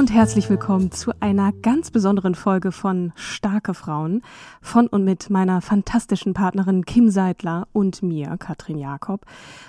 und herzlich willkommen zu einer ganz besonderen Folge von Starke Frauen von und mit meiner fantastischen Partnerin Kim Seidler und mir, Katrin Jakob.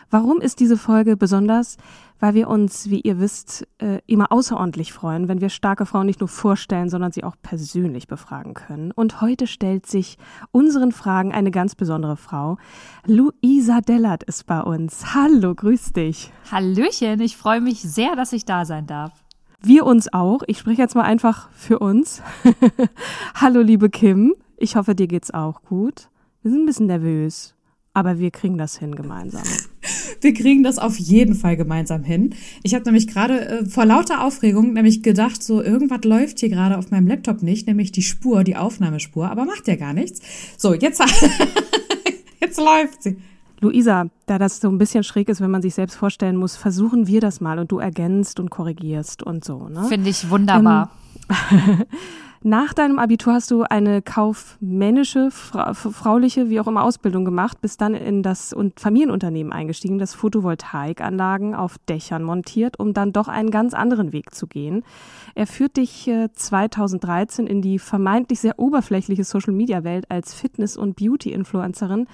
Warum ist diese Folge besonders? Weil wir uns, wie ihr wisst, äh, immer außerordentlich freuen, wenn wir starke Frauen nicht nur vorstellen, sondern sie auch persönlich befragen können. Und heute stellt sich unseren Fragen eine ganz besondere Frau. Luisa Dellert ist bei uns. Hallo, grüß dich. Hallöchen, ich freue mich sehr, dass ich da sein darf. Wir uns auch. Ich spreche jetzt mal einfach für uns. Hallo, liebe Kim. Ich hoffe, dir geht's auch gut. Wir sind ein bisschen nervös, aber wir kriegen das hin gemeinsam. Wir kriegen das auf jeden Fall gemeinsam hin. Ich habe nämlich gerade äh, vor lauter Aufregung nämlich gedacht, so irgendwas läuft hier gerade auf meinem Laptop nicht, nämlich die Spur, die Aufnahmespur, aber macht ja gar nichts. So, jetzt jetzt läuft sie. Luisa, da das so ein bisschen schräg ist, wenn man sich selbst vorstellen muss, versuchen wir das mal und du ergänzt und korrigierst und so. Ne? Finde ich wunderbar. Ähm, nach deinem Abitur hast du eine kaufmännische, fra frauliche, wie auch immer Ausbildung gemacht, bist dann in das Familienunternehmen eingestiegen, das Photovoltaikanlagen auf Dächern montiert, um dann doch einen ganz anderen Weg zu gehen. Er führt dich 2013 in die vermeintlich sehr oberflächliche Social-Media-Welt als Fitness- und Beauty-Influencerin,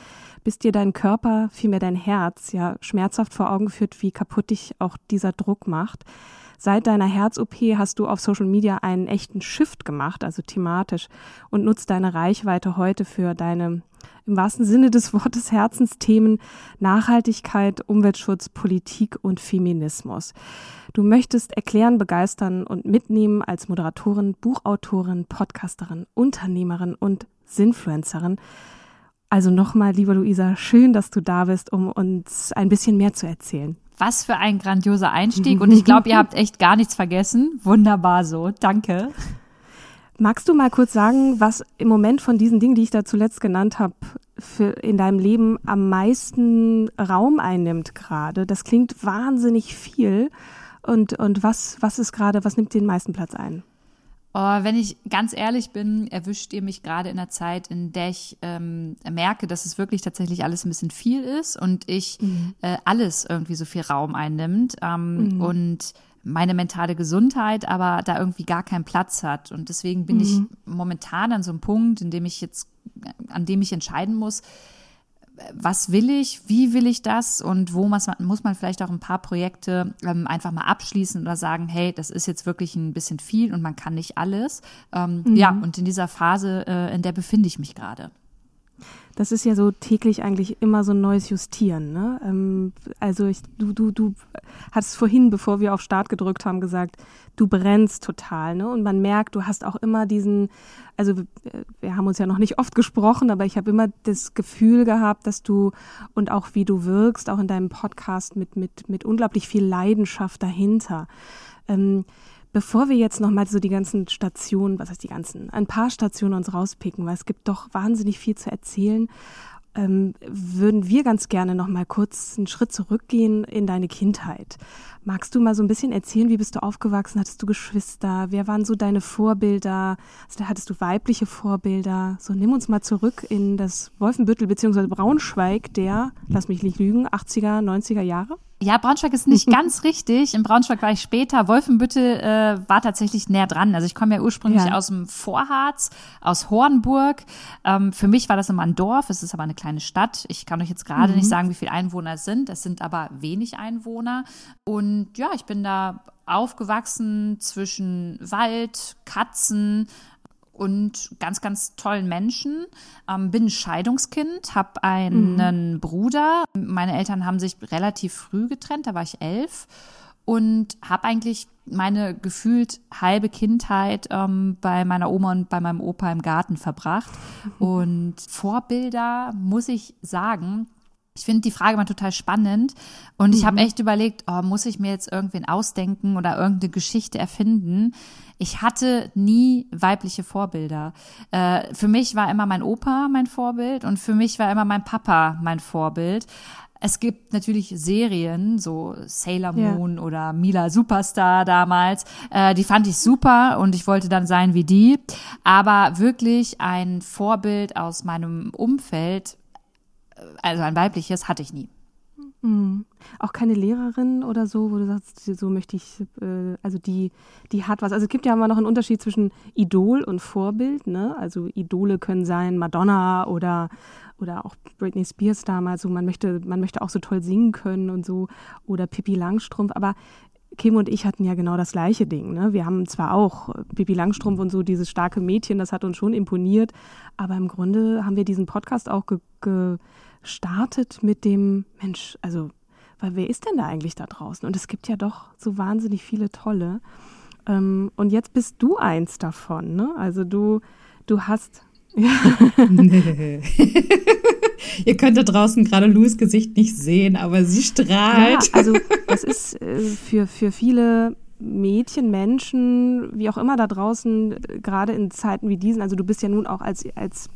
bis dir dein Körper, vielmehr dein Herz, ja schmerzhaft vor Augen führt, wie kaputt dich auch dieser Druck macht. Seit deiner Herz-OP hast du auf Social Media einen echten Shift gemacht, also thematisch, und nutzt deine Reichweite heute für deine im wahrsten Sinne des Wortes Herzensthemen Nachhaltigkeit, Umweltschutz, Politik und Feminismus. Du möchtest erklären, begeistern und mitnehmen als Moderatorin, Buchautorin, Podcasterin, Unternehmerin und Sinfluencerin. Also nochmal, liebe Luisa, schön, dass du da bist, um uns ein bisschen mehr zu erzählen. Was für ein grandioser Einstieg. Und ich glaube, ihr habt echt gar nichts vergessen. Wunderbar so. Danke. Magst du mal kurz sagen, was im Moment von diesen Dingen, die ich da zuletzt genannt habe, in deinem Leben am meisten Raum einnimmt gerade? Das klingt wahnsinnig viel. Und, und was, was ist gerade, was nimmt den meisten Platz ein? Oh, wenn ich ganz ehrlich bin, erwischt ihr mich gerade in einer Zeit, in der ich ähm, merke, dass es wirklich tatsächlich alles ein bisschen viel ist und ich mhm. äh, alles irgendwie so viel Raum einnimmt ähm, mhm. und meine mentale Gesundheit aber da irgendwie gar keinen Platz hat. Und deswegen bin mhm. ich momentan an so einem Punkt, in dem ich jetzt, an dem ich entscheiden muss, was will ich, wie will ich das und wo muss man, muss man vielleicht auch ein paar Projekte ähm, einfach mal abschließen oder sagen, hey, das ist jetzt wirklich ein bisschen viel und man kann nicht alles. Ähm, mhm. Ja, und in dieser Phase, äh, in der befinde ich mich gerade. Das ist ja so täglich eigentlich immer so ein neues Justieren. Ne? Ähm, also ich, du, du, du hattest vorhin, bevor wir auf Start gedrückt haben, gesagt, du brennst total. Ne? Und man merkt, du hast auch immer diesen, also wir haben uns ja noch nicht oft gesprochen, aber ich habe immer das Gefühl gehabt, dass du und auch wie du wirkst, auch in deinem Podcast mit, mit, mit unglaublich viel Leidenschaft dahinter. Ähm, Bevor wir jetzt nochmal so die ganzen Stationen, was heißt die ganzen, ein paar Stationen uns rauspicken, weil es gibt doch wahnsinnig viel zu erzählen, ähm, würden wir ganz gerne nochmal kurz einen Schritt zurückgehen in deine Kindheit. Magst du mal so ein bisschen erzählen, wie bist du aufgewachsen? Hattest du Geschwister? Wer waren so deine Vorbilder? Also, hattest du weibliche Vorbilder? So, nimm uns mal zurück in das Wolfenbüttel bzw. Braunschweig der, lass mich nicht lügen, 80er, 90er Jahre. Ja, Braunschweig ist nicht ganz richtig. In Braunschweig war ich später. Wolfenbüttel äh, war tatsächlich näher dran. Also ich komme ja ursprünglich ja. aus dem Vorharz, aus Hornburg. Ähm, für mich war das immer ein Dorf. Es ist aber eine kleine Stadt. Ich kann euch jetzt gerade mhm. nicht sagen, wie viele Einwohner es sind. Es sind aber wenig Einwohner. Und ja, ich bin da aufgewachsen zwischen Wald, Katzen, und ganz, ganz tollen Menschen. Ähm, bin ein Scheidungskind, habe einen mhm. Bruder. Meine Eltern haben sich relativ früh getrennt, da war ich elf. Und habe eigentlich meine gefühlt halbe Kindheit ähm, bei meiner Oma und bei meinem Opa im Garten verbracht. Und Vorbilder, muss ich sagen, ich finde die Frage mal total spannend und ich habe mhm. echt überlegt, oh, muss ich mir jetzt irgendwen ausdenken oder irgendeine Geschichte erfinden? Ich hatte nie weibliche Vorbilder. Äh, für mich war immer mein Opa mein Vorbild und für mich war immer mein Papa mein Vorbild. Es gibt natürlich Serien, so Sailor Moon ja. oder Mila Superstar damals, äh, die fand ich super und ich wollte dann sein wie die. Aber wirklich ein Vorbild aus meinem Umfeld also ein weibliches hatte ich nie. Mhm. Auch keine Lehrerin oder so, wo du sagst, so möchte ich, äh, also die, die hat was. Also es gibt ja immer noch einen Unterschied zwischen Idol und Vorbild. Ne? Also Idole können sein Madonna oder, oder auch Britney Spears damals. So man möchte, man möchte auch so toll singen können und so oder Pippi Langstrumpf. Aber Kim und ich hatten ja genau das gleiche Ding. Ne? Wir haben zwar auch Pippi Langstrumpf und so dieses starke Mädchen, das hat uns schon imponiert, aber im Grunde haben wir diesen Podcast auch ge, ge startet mit dem Mensch, also, weil wer ist denn da eigentlich da draußen? Und es gibt ja doch so wahnsinnig viele tolle. Ähm, und jetzt bist du eins davon, ne? Also du, du hast. Ja. Ihr könnt da draußen gerade Louis Gesicht nicht sehen, aber sie strahlt. Ja, also das ist äh, für, für viele Mädchen, Menschen, wie auch immer da draußen, äh, gerade in Zeiten wie diesen, also du bist ja nun auch als, als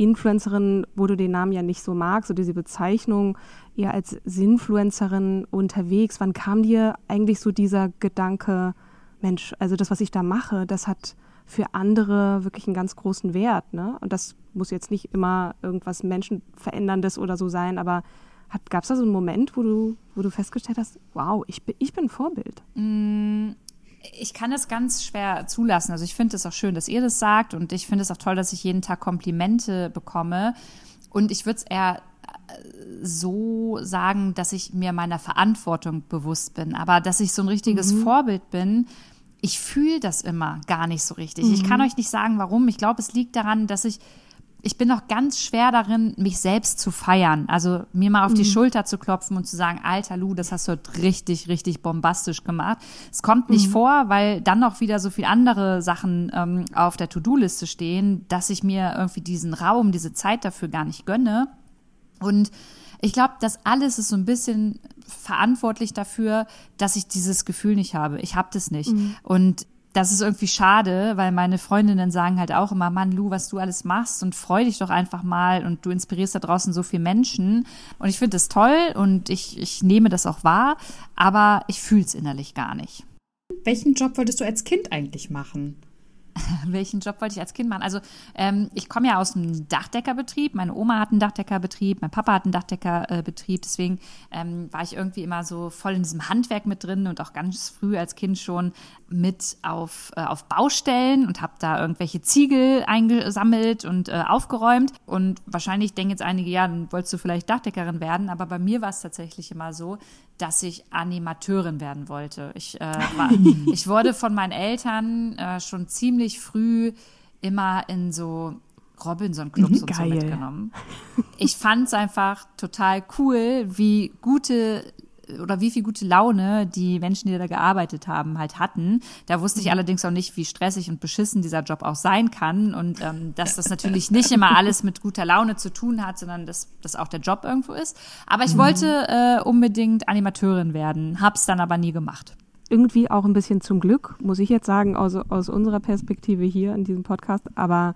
Influencerin, wo du den Namen ja nicht so magst, so diese Bezeichnung, eher als Sinfluencerin unterwegs. Wann kam dir eigentlich so dieser Gedanke, Mensch, also das, was ich da mache, das hat für andere wirklich einen ganz großen Wert. Ne? Und das muss jetzt nicht immer irgendwas Menschenveränderndes oder so sein, aber gab es da so einen Moment, wo du, wo du festgestellt hast, wow, ich bin, ich bin Vorbild? Ich kann es ganz schwer zulassen. Also ich finde es auch schön, dass ihr das sagt und ich finde es auch toll, dass ich jeden Tag Komplimente bekomme. Und ich würde es eher äh, so sagen, dass ich mir meiner Verantwortung bewusst bin, aber dass ich so ein richtiges mhm. Vorbild bin. Ich fühle das immer gar nicht so richtig. Mhm. Ich kann euch nicht sagen, warum. Ich glaube, es liegt daran, dass ich ich bin noch ganz schwer darin, mich selbst zu feiern. Also mir mal auf die mhm. Schulter zu klopfen und zu sagen, alter Lu, das hast du heute richtig, richtig bombastisch gemacht. Es kommt nicht mhm. vor, weil dann noch wieder so viel andere Sachen ähm, auf der To-Do-Liste stehen, dass ich mir irgendwie diesen Raum, diese Zeit dafür gar nicht gönne. Und ich glaube, das alles ist so ein bisschen verantwortlich dafür, dass ich dieses Gefühl nicht habe. Ich habe das nicht. Mhm. Und das ist irgendwie schade, weil meine Freundinnen sagen halt auch immer, Mann, Lu, was du alles machst und freu dich doch einfach mal und du inspirierst da draußen so viele Menschen. Und ich finde das toll und ich, ich nehme das auch wahr, aber ich fühle es innerlich gar nicht. Welchen Job wolltest du als Kind eigentlich machen? welchen Job wollte ich als Kind machen? Also ähm, ich komme ja aus einem Dachdeckerbetrieb. Meine Oma hat einen Dachdeckerbetrieb, mein Papa hat einen Dachdeckerbetrieb. Deswegen ähm, war ich irgendwie immer so voll in diesem Handwerk mit drin und auch ganz früh als Kind schon mit auf, äh, auf Baustellen und habe da irgendwelche Ziegel eingesammelt und äh, aufgeräumt. Und wahrscheinlich denken jetzt einige, ja, dann wolltest du vielleicht Dachdeckerin werden. Aber bei mir war es tatsächlich immer so, dass ich Animateurin werden wollte. Ich, äh, war, ich wurde von meinen Eltern äh, schon ziemlich früh immer in so Robinson-Clubs und so mitgenommen. Ich fand es einfach total cool, wie gute oder wie viel gute Laune die Menschen, die da gearbeitet haben, halt hatten. Da wusste ich mhm. allerdings auch nicht, wie stressig und beschissen dieser Job auch sein kann und ähm, dass das natürlich nicht immer alles mit guter Laune zu tun hat, sondern dass das auch der Job irgendwo ist. Aber ich mhm. wollte äh, unbedingt Animateurin werden, hab's dann aber nie gemacht irgendwie auch ein bisschen zum Glück, muss ich jetzt sagen, aus, aus unserer Perspektive hier in diesem Podcast. Aber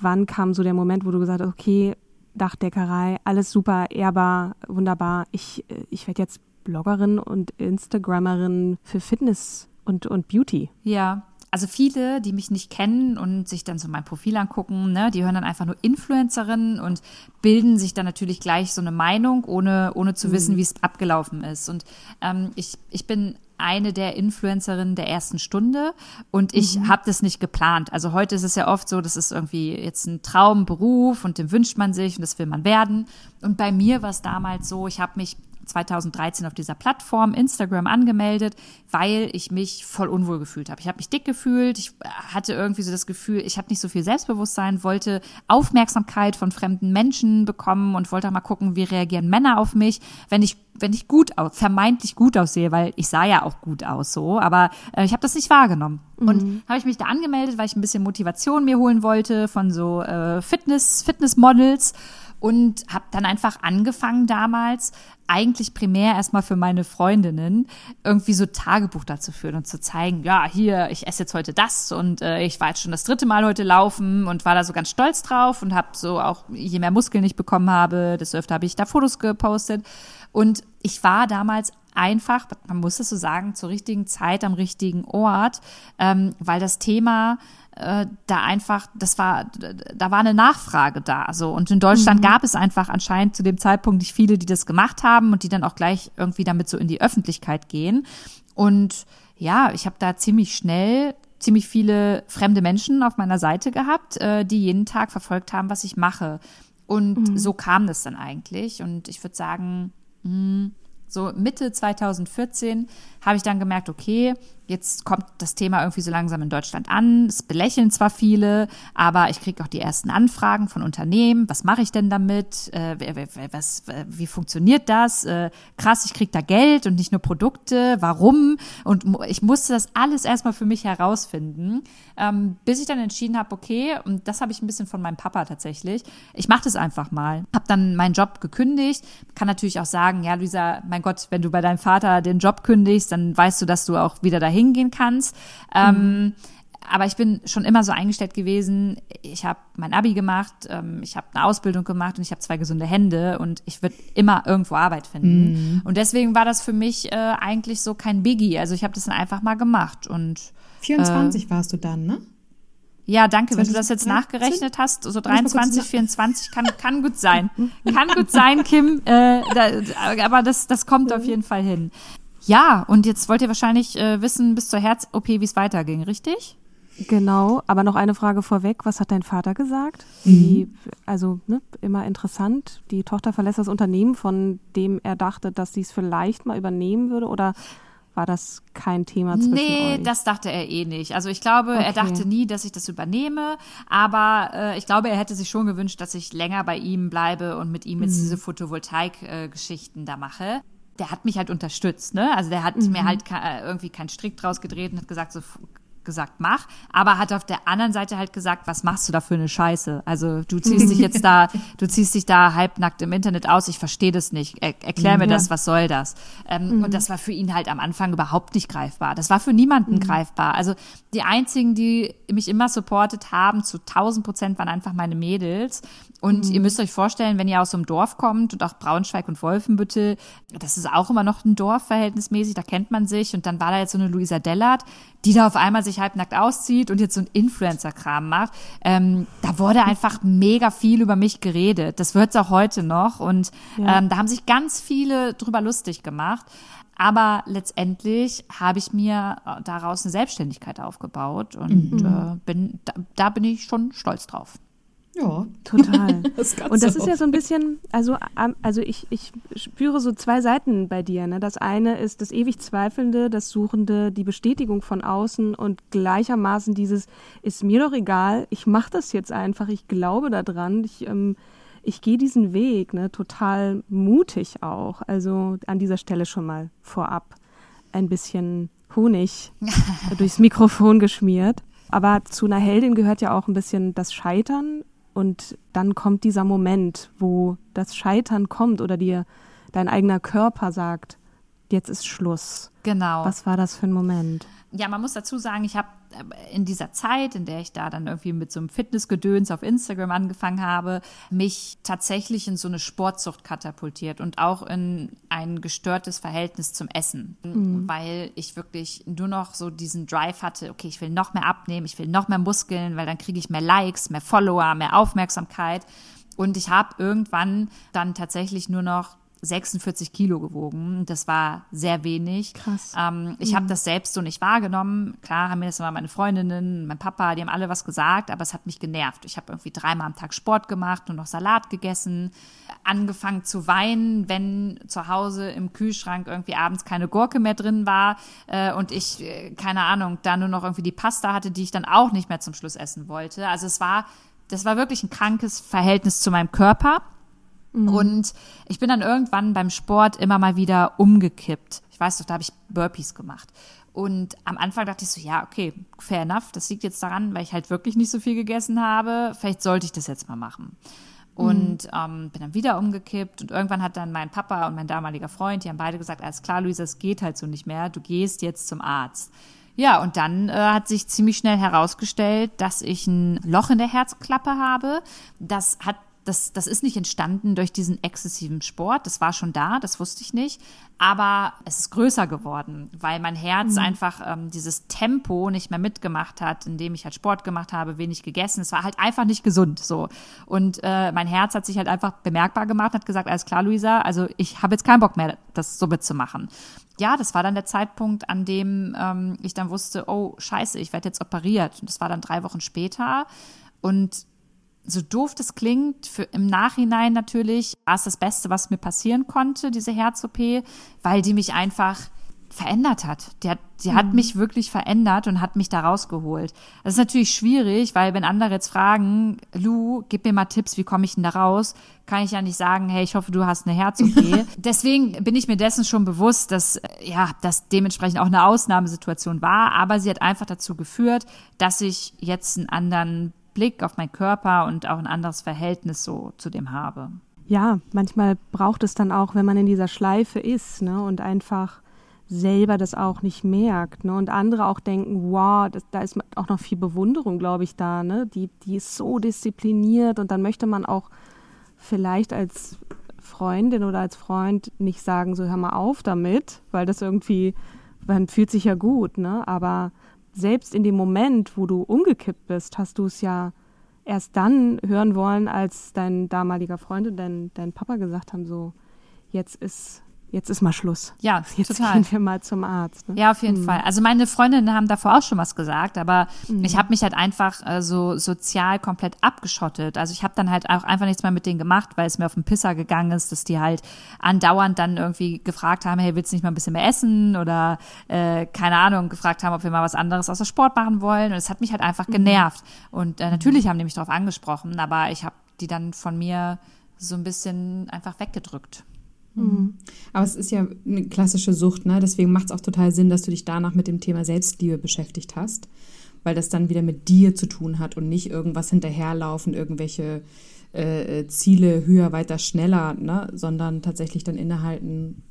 wann kam so der Moment, wo du gesagt hast, okay, Dachdeckerei, alles super, ehrbar, wunderbar. Ich, ich werde jetzt Bloggerin und Instagrammerin für Fitness und, und Beauty. Ja, also viele, die mich nicht kennen und sich dann so mein Profil angucken, ne, die hören dann einfach nur Influencerin und bilden sich dann natürlich gleich so eine Meinung, ohne, ohne zu mhm. wissen, wie es abgelaufen ist. Und ähm, ich, ich bin eine der Influencerinnen der ersten Stunde und ich mhm. habe das nicht geplant. Also heute ist es ja oft so, das ist irgendwie jetzt ein Traumberuf und den wünscht man sich und das will man werden. Und bei mir war es damals so, ich habe mich 2013 auf dieser Plattform Instagram angemeldet, weil ich mich voll unwohl gefühlt habe. Ich habe mich dick gefühlt, ich hatte irgendwie so das Gefühl, ich habe nicht so viel Selbstbewusstsein, wollte Aufmerksamkeit von fremden Menschen bekommen und wollte auch mal gucken, wie reagieren Männer auf mich, wenn ich wenn ich gut aus, vermeintlich gut aussehe, weil ich sah ja auch gut aus so, aber äh, ich habe das nicht wahrgenommen. Mhm. Und habe ich mich da angemeldet, weil ich ein bisschen Motivation mir holen wollte von so äh, Fitness Fitnessmodels und habe dann einfach angefangen damals eigentlich primär erstmal für meine Freundinnen irgendwie so Tagebuch dazu führen und zu zeigen, ja, hier, ich esse jetzt heute das und äh, ich war jetzt schon das dritte Mal heute laufen und war da so ganz stolz drauf und habe so auch, je mehr Muskeln ich bekommen habe, desto öfter habe ich da Fotos gepostet. Und ich war damals einfach, man muss es so sagen, zur richtigen Zeit am richtigen Ort, ähm, weil das Thema äh, da einfach, das war, da war eine Nachfrage da. So. Und in Deutschland mhm. gab es einfach anscheinend zu dem Zeitpunkt nicht viele, die das gemacht haben und die dann auch gleich irgendwie damit so in die Öffentlichkeit gehen. Und ja, ich habe da ziemlich schnell ziemlich viele fremde Menschen auf meiner Seite gehabt, äh, die jeden Tag verfolgt haben, was ich mache. Und mhm. so kam das dann eigentlich. Und ich würde sagen, mh, hm, so Mitte 2014 habe ich dann gemerkt, okay, Jetzt kommt das Thema irgendwie so langsam in Deutschland an. Es belächeln zwar viele, aber ich kriege auch die ersten Anfragen von Unternehmen. Was mache ich denn damit? Äh, was, wie funktioniert das? Äh, krass, ich kriege da Geld und nicht nur Produkte. Warum? Und ich musste das alles erstmal für mich herausfinden, ähm, bis ich dann entschieden habe, okay, und das habe ich ein bisschen von meinem Papa tatsächlich. Ich mache das einfach mal. Habe dann meinen Job gekündigt. Kann natürlich auch sagen, ja, Luisa, mein Gott, wenn du bei deinem Vater den Job kündigst, dann weißt du, dass du auch wieder dahin hingehen kannst. Ähm, aber ich bin schon immer so eingestellt gewesen, ich habe mein Abi gemacht, ähm, ich habe eine Ausbildung gemacht und ich habe zwei gesunde Hände und ich würde immer irgendwo Arbeit finden. Mhm. Und deswegen war das für mich äh, eigentlich so kein Biggie. Also ich habe das dann einfach mal gemacht. Und 24 äh, warst du dann, ne? Ja, danke. Wenn du das jetzt nachgerechnet hast, so 23, 24, kann, kann gut sein. Kann gut sein, Kim. Äh, da, aber das, das kommt auf jeden Fall hin. Ja, und jetzt wollt ihr wahrscheinlich äh, wissen bis zur Herz-OP, wie es weiterging, richtig? Genau, aber noch eine Frage vorweg. Was hat dein Vater gesagt? Mhm. Die, also ne, immer interessant. Die Tochter verlässt das Unternehmen, von dem er dachte, dass sie es vielleicht mal übernehmen würde oder war das kein Thema zwischen nee, euch? Nee, das dachte er eh nicht. Also ich glaube, okay. er dachte nie, dass ich das übernehme, aber äh, ich glaube, er hätte sich schon gewünscht, dass ich länger bei ihm bleibe und mit ihm jetzt mhm. diese Photovoltaik-Geschichten äh, da mache der hat mich halt unterstützt, ne? Also der hat mhm. mir halt irgendwie keinen Strick draus gedreht und hat gesagt, so gesagt, mach, aber hat auf der anderen Seite halt gesagt, was machst du da für eine Scheiße? Also du ziehst dich jetzt da, du ziehst dich da halbnackt im Internet aus, ich verstehe das nicht. Er, erklär mir ja. das, was soll das? Ähm, mhm. Und das war für ihn halt am Anfang überhaupt nicht greifbar. Das war für niemanden mhm. greifbar. Also die einzigen, die mich immer supportet haben, zu 1000 Prozent waren einfach meine Mädels. Und mhm. ihr müsst euch vorstellen, wenn ihr aus so einem Dorf kommt und auch Braunschweig und Wolfenbüttel, das ist auch immer noch ein Dorf verhältnismäßig, da kennt man sich. Und dann war da jetzt so eine Luisa Dellert, die da auf einmal sich halbnackt auszieht und jetzt so ein Influencer-Kram macht. Ähm, da wurde einfach mega viel über mich geredet. Das wird's auch heute noch. Und ja. ähm, da haben sich ganz viele drüber lustig gemacht. Aber letztendlich habe ich mir äh, daraus eine Selbstständigkeit aufgebaut und mhm. äh, bin, da, da bin ich schon stolz drauf. Ja. Total. das und das ist ja so ein bisschen, also, also ich, ich spüre so zwei Seiten bei dir. Ne? Das eine ist das ewig Zweifelnde, das Suchende, die Bestätigung von außen und gleichermaßen dieses, ist mir doch egal, ich mache das jetzt einfach, ich glaube daran, ich, ähm, ich gehe diesen Weg, ne? total mutig auch. Also an dieser Stelle schon mal vorab ein bisschen Honig durchs Mikrofon geschmiert. Aber zu einer Heldin gehört ja auch ein bisschen das Scheitern und dann kommt dieser Moment, wo das Scheitern kommt oder dir dein eigener Körper sagt, jetzt ist Schluss. Genau. Was war das für ein Moment? Ja, man muss dazu sagen, ich habe äh, in dieser Zeit, in der ich da dann irgendwie mit so einem Fitnessgedöns auf Instagram angefangen habe, mich tatsächlich in so eine Sportsucht katapultiert und auch in ein gestörtes Verhältnis zum Essen, mhm. weil ich wirklich nur noch so diesen Drive hatte, okay, ich will noch mehr abnehmen, ich will noch mehr Muskeln, weil dann kriege ich mehr Likes, mehr Follower, mehr Aufmerksamkeit. Und ich habe irgendwann dann tatsächlich nur noch 46 Kilo gewogen. Das war sehr wenig. Krass. Ähm, ich mhm. habe das selbst so nicht wahrgenommen. Klar haben mir das immer meine Freundinnen, mein Papa, die haben alle was gesagt, aber es hat mich genervt. Ich habe irgendwie dreimal am Tag Sport gemacht und noch Salat gegessen, angefangen zu weinen, wenn zu Hause im Kühlschrank irgendwie abends keine Gurke mehr drin war äh, und ich, äh, keine Ahnung, da nur noch irgendwie die Pasta hatte, die ich dann auch nicht mehr zum Schluss essen wollte. Also es war, das war wirklich ein krankes Verhältnis zu meinem Körper. Mhm. Und ich bin dann irgendwann beim Sport immer mal wieder umgekippt. Ich weiß doch, da habe ich Burpees gemacht. Und am Anfang dachte ich so, ja, okay, fair enough. Das liegt jetzt daran, weil ich halt wirklich nicht so viel gegessen habe. Vielleicht sollte ich das jetzt mal machen. Und mhm. ähm, bin dann wieder umgekippt und irgendwann hat dann mein Papa und mein damaliger Freund, die haben beide gesagt, alles klar, Luisa, es geht halt so nicht mehr, du gehst jetzt zum Arzt. Ja, und dann äh, hat sich ziemlich schnell herausgestellt, dass ich ein Loch in der Herzklappe habe. Das hat das, das ist nicht entstanden durch diesen exzessiven Sport. Das war schon da, das wusste ich nicht. Aber es ist größer geworden, weil mein Herz mhm. einfach ähm, dieses Tempo nicht mehr mitgemacht hat, indem ich halt Sport gemacht habe, wenig gegessen. Es war halt einfach nicht gesund so. Und äh, mein Herz hat sich halt einfach bemerkbar gemacht, hat gesagt, alles klar, Luisa, also ich habe jetzt keinen Bock mehr, das so mitzumachen. Ja, das war dann der Zeitpunkt, an dem ähm, ich dann wusste, oh scheiße, ich werde jetzt operiert. Und das war dann drei Wochen später. Und so doof das klingt, für, im Nachhinein natürlich war es das Beste, was mir passieren konnte, diese Herz-OP, weil die mich einfach verändert hat. Die hat, die mhm. hat mich wirklich verändert und hat mich da rausgeholt. Das ist natürlich schwierig, weil wenn andere jetzt fragen, Lu, gib mir mal Tipps, wie komme ich denn da raus, kann ich ja nicht sagen, hey, ich hoffe, du hast eine Herz-OP. Deswegen bin ich mir dessen schon bewusst, dass, ja, das dementsprechend auch eine Ausnahmesituation war, aber sie hat einfach dazu geführt, dass ich jetzt einen anderen Blick auf meinen Körper und auch ein anderes Verhältnis so zu dem habe. Ja, manchmal braucht es dann auch, wenn man in dieser Schleife ist ne, und einfach selber das auch nicht merkt ne, und andere auch denken, wow, das, da ist auch noch viel Bewunderung, glaube ich, da. Ne, die, die ist so diszipliniert und dann möchte man auch vielleicht als Freundin oder als Freund nicht sagen, so hör mal auf damit, weil das irgendwie, man fühlt sich ja gut, ne? Aber selbst in dem Moment, wo du umgekippt bist, hast du es ja erst dann hören wollen, als dein damaliger Freund und dein, dein Papa gesagt haben, so, jetzt ist jetzt ist mal Schluss. Ja, jetzt total. gehen wir mal zum Arzt. Ne? Ja, auf jeden mhm. Fall. Also meine Freundinnen haben davor auch schon was gesagt, aber mhm. ich habe mich halt einfach äh, so sozial komplett abgeschottet. Also ich habe dann halt auch einfach nichts mehr mit denen gemacht, weil es mir auf den Pisser gegangen ist, dass die halt andauernd dann irgendwie gefragt haben, hey, willst du nicht mal ein bisschen mehr essen oder äh, keine Ahnung, gefragt haben, ob wir mal was anderes außer Sport machen wollen. Und es hat mich halt einfach mhm. genervt. Und äh, natürlich haben die mich darauf angesprochen, aber ich habe die dann von mir so ein bisschen einfach weggedrückt. Mhm. Aber es ist ja eine klassische Sucht, ne? Deswegen macht es auch total Sinn, dass du dich danach mit dem Thema Selbstliebe beschäftigt hast, weil das dann wieder mit dir zu tun hat und nicht irgendwas hinterherlaufen, irgendwelche äh, äh, Ziele höher, weiter, schneller, ne? sondern tatsächlich dann innehalten,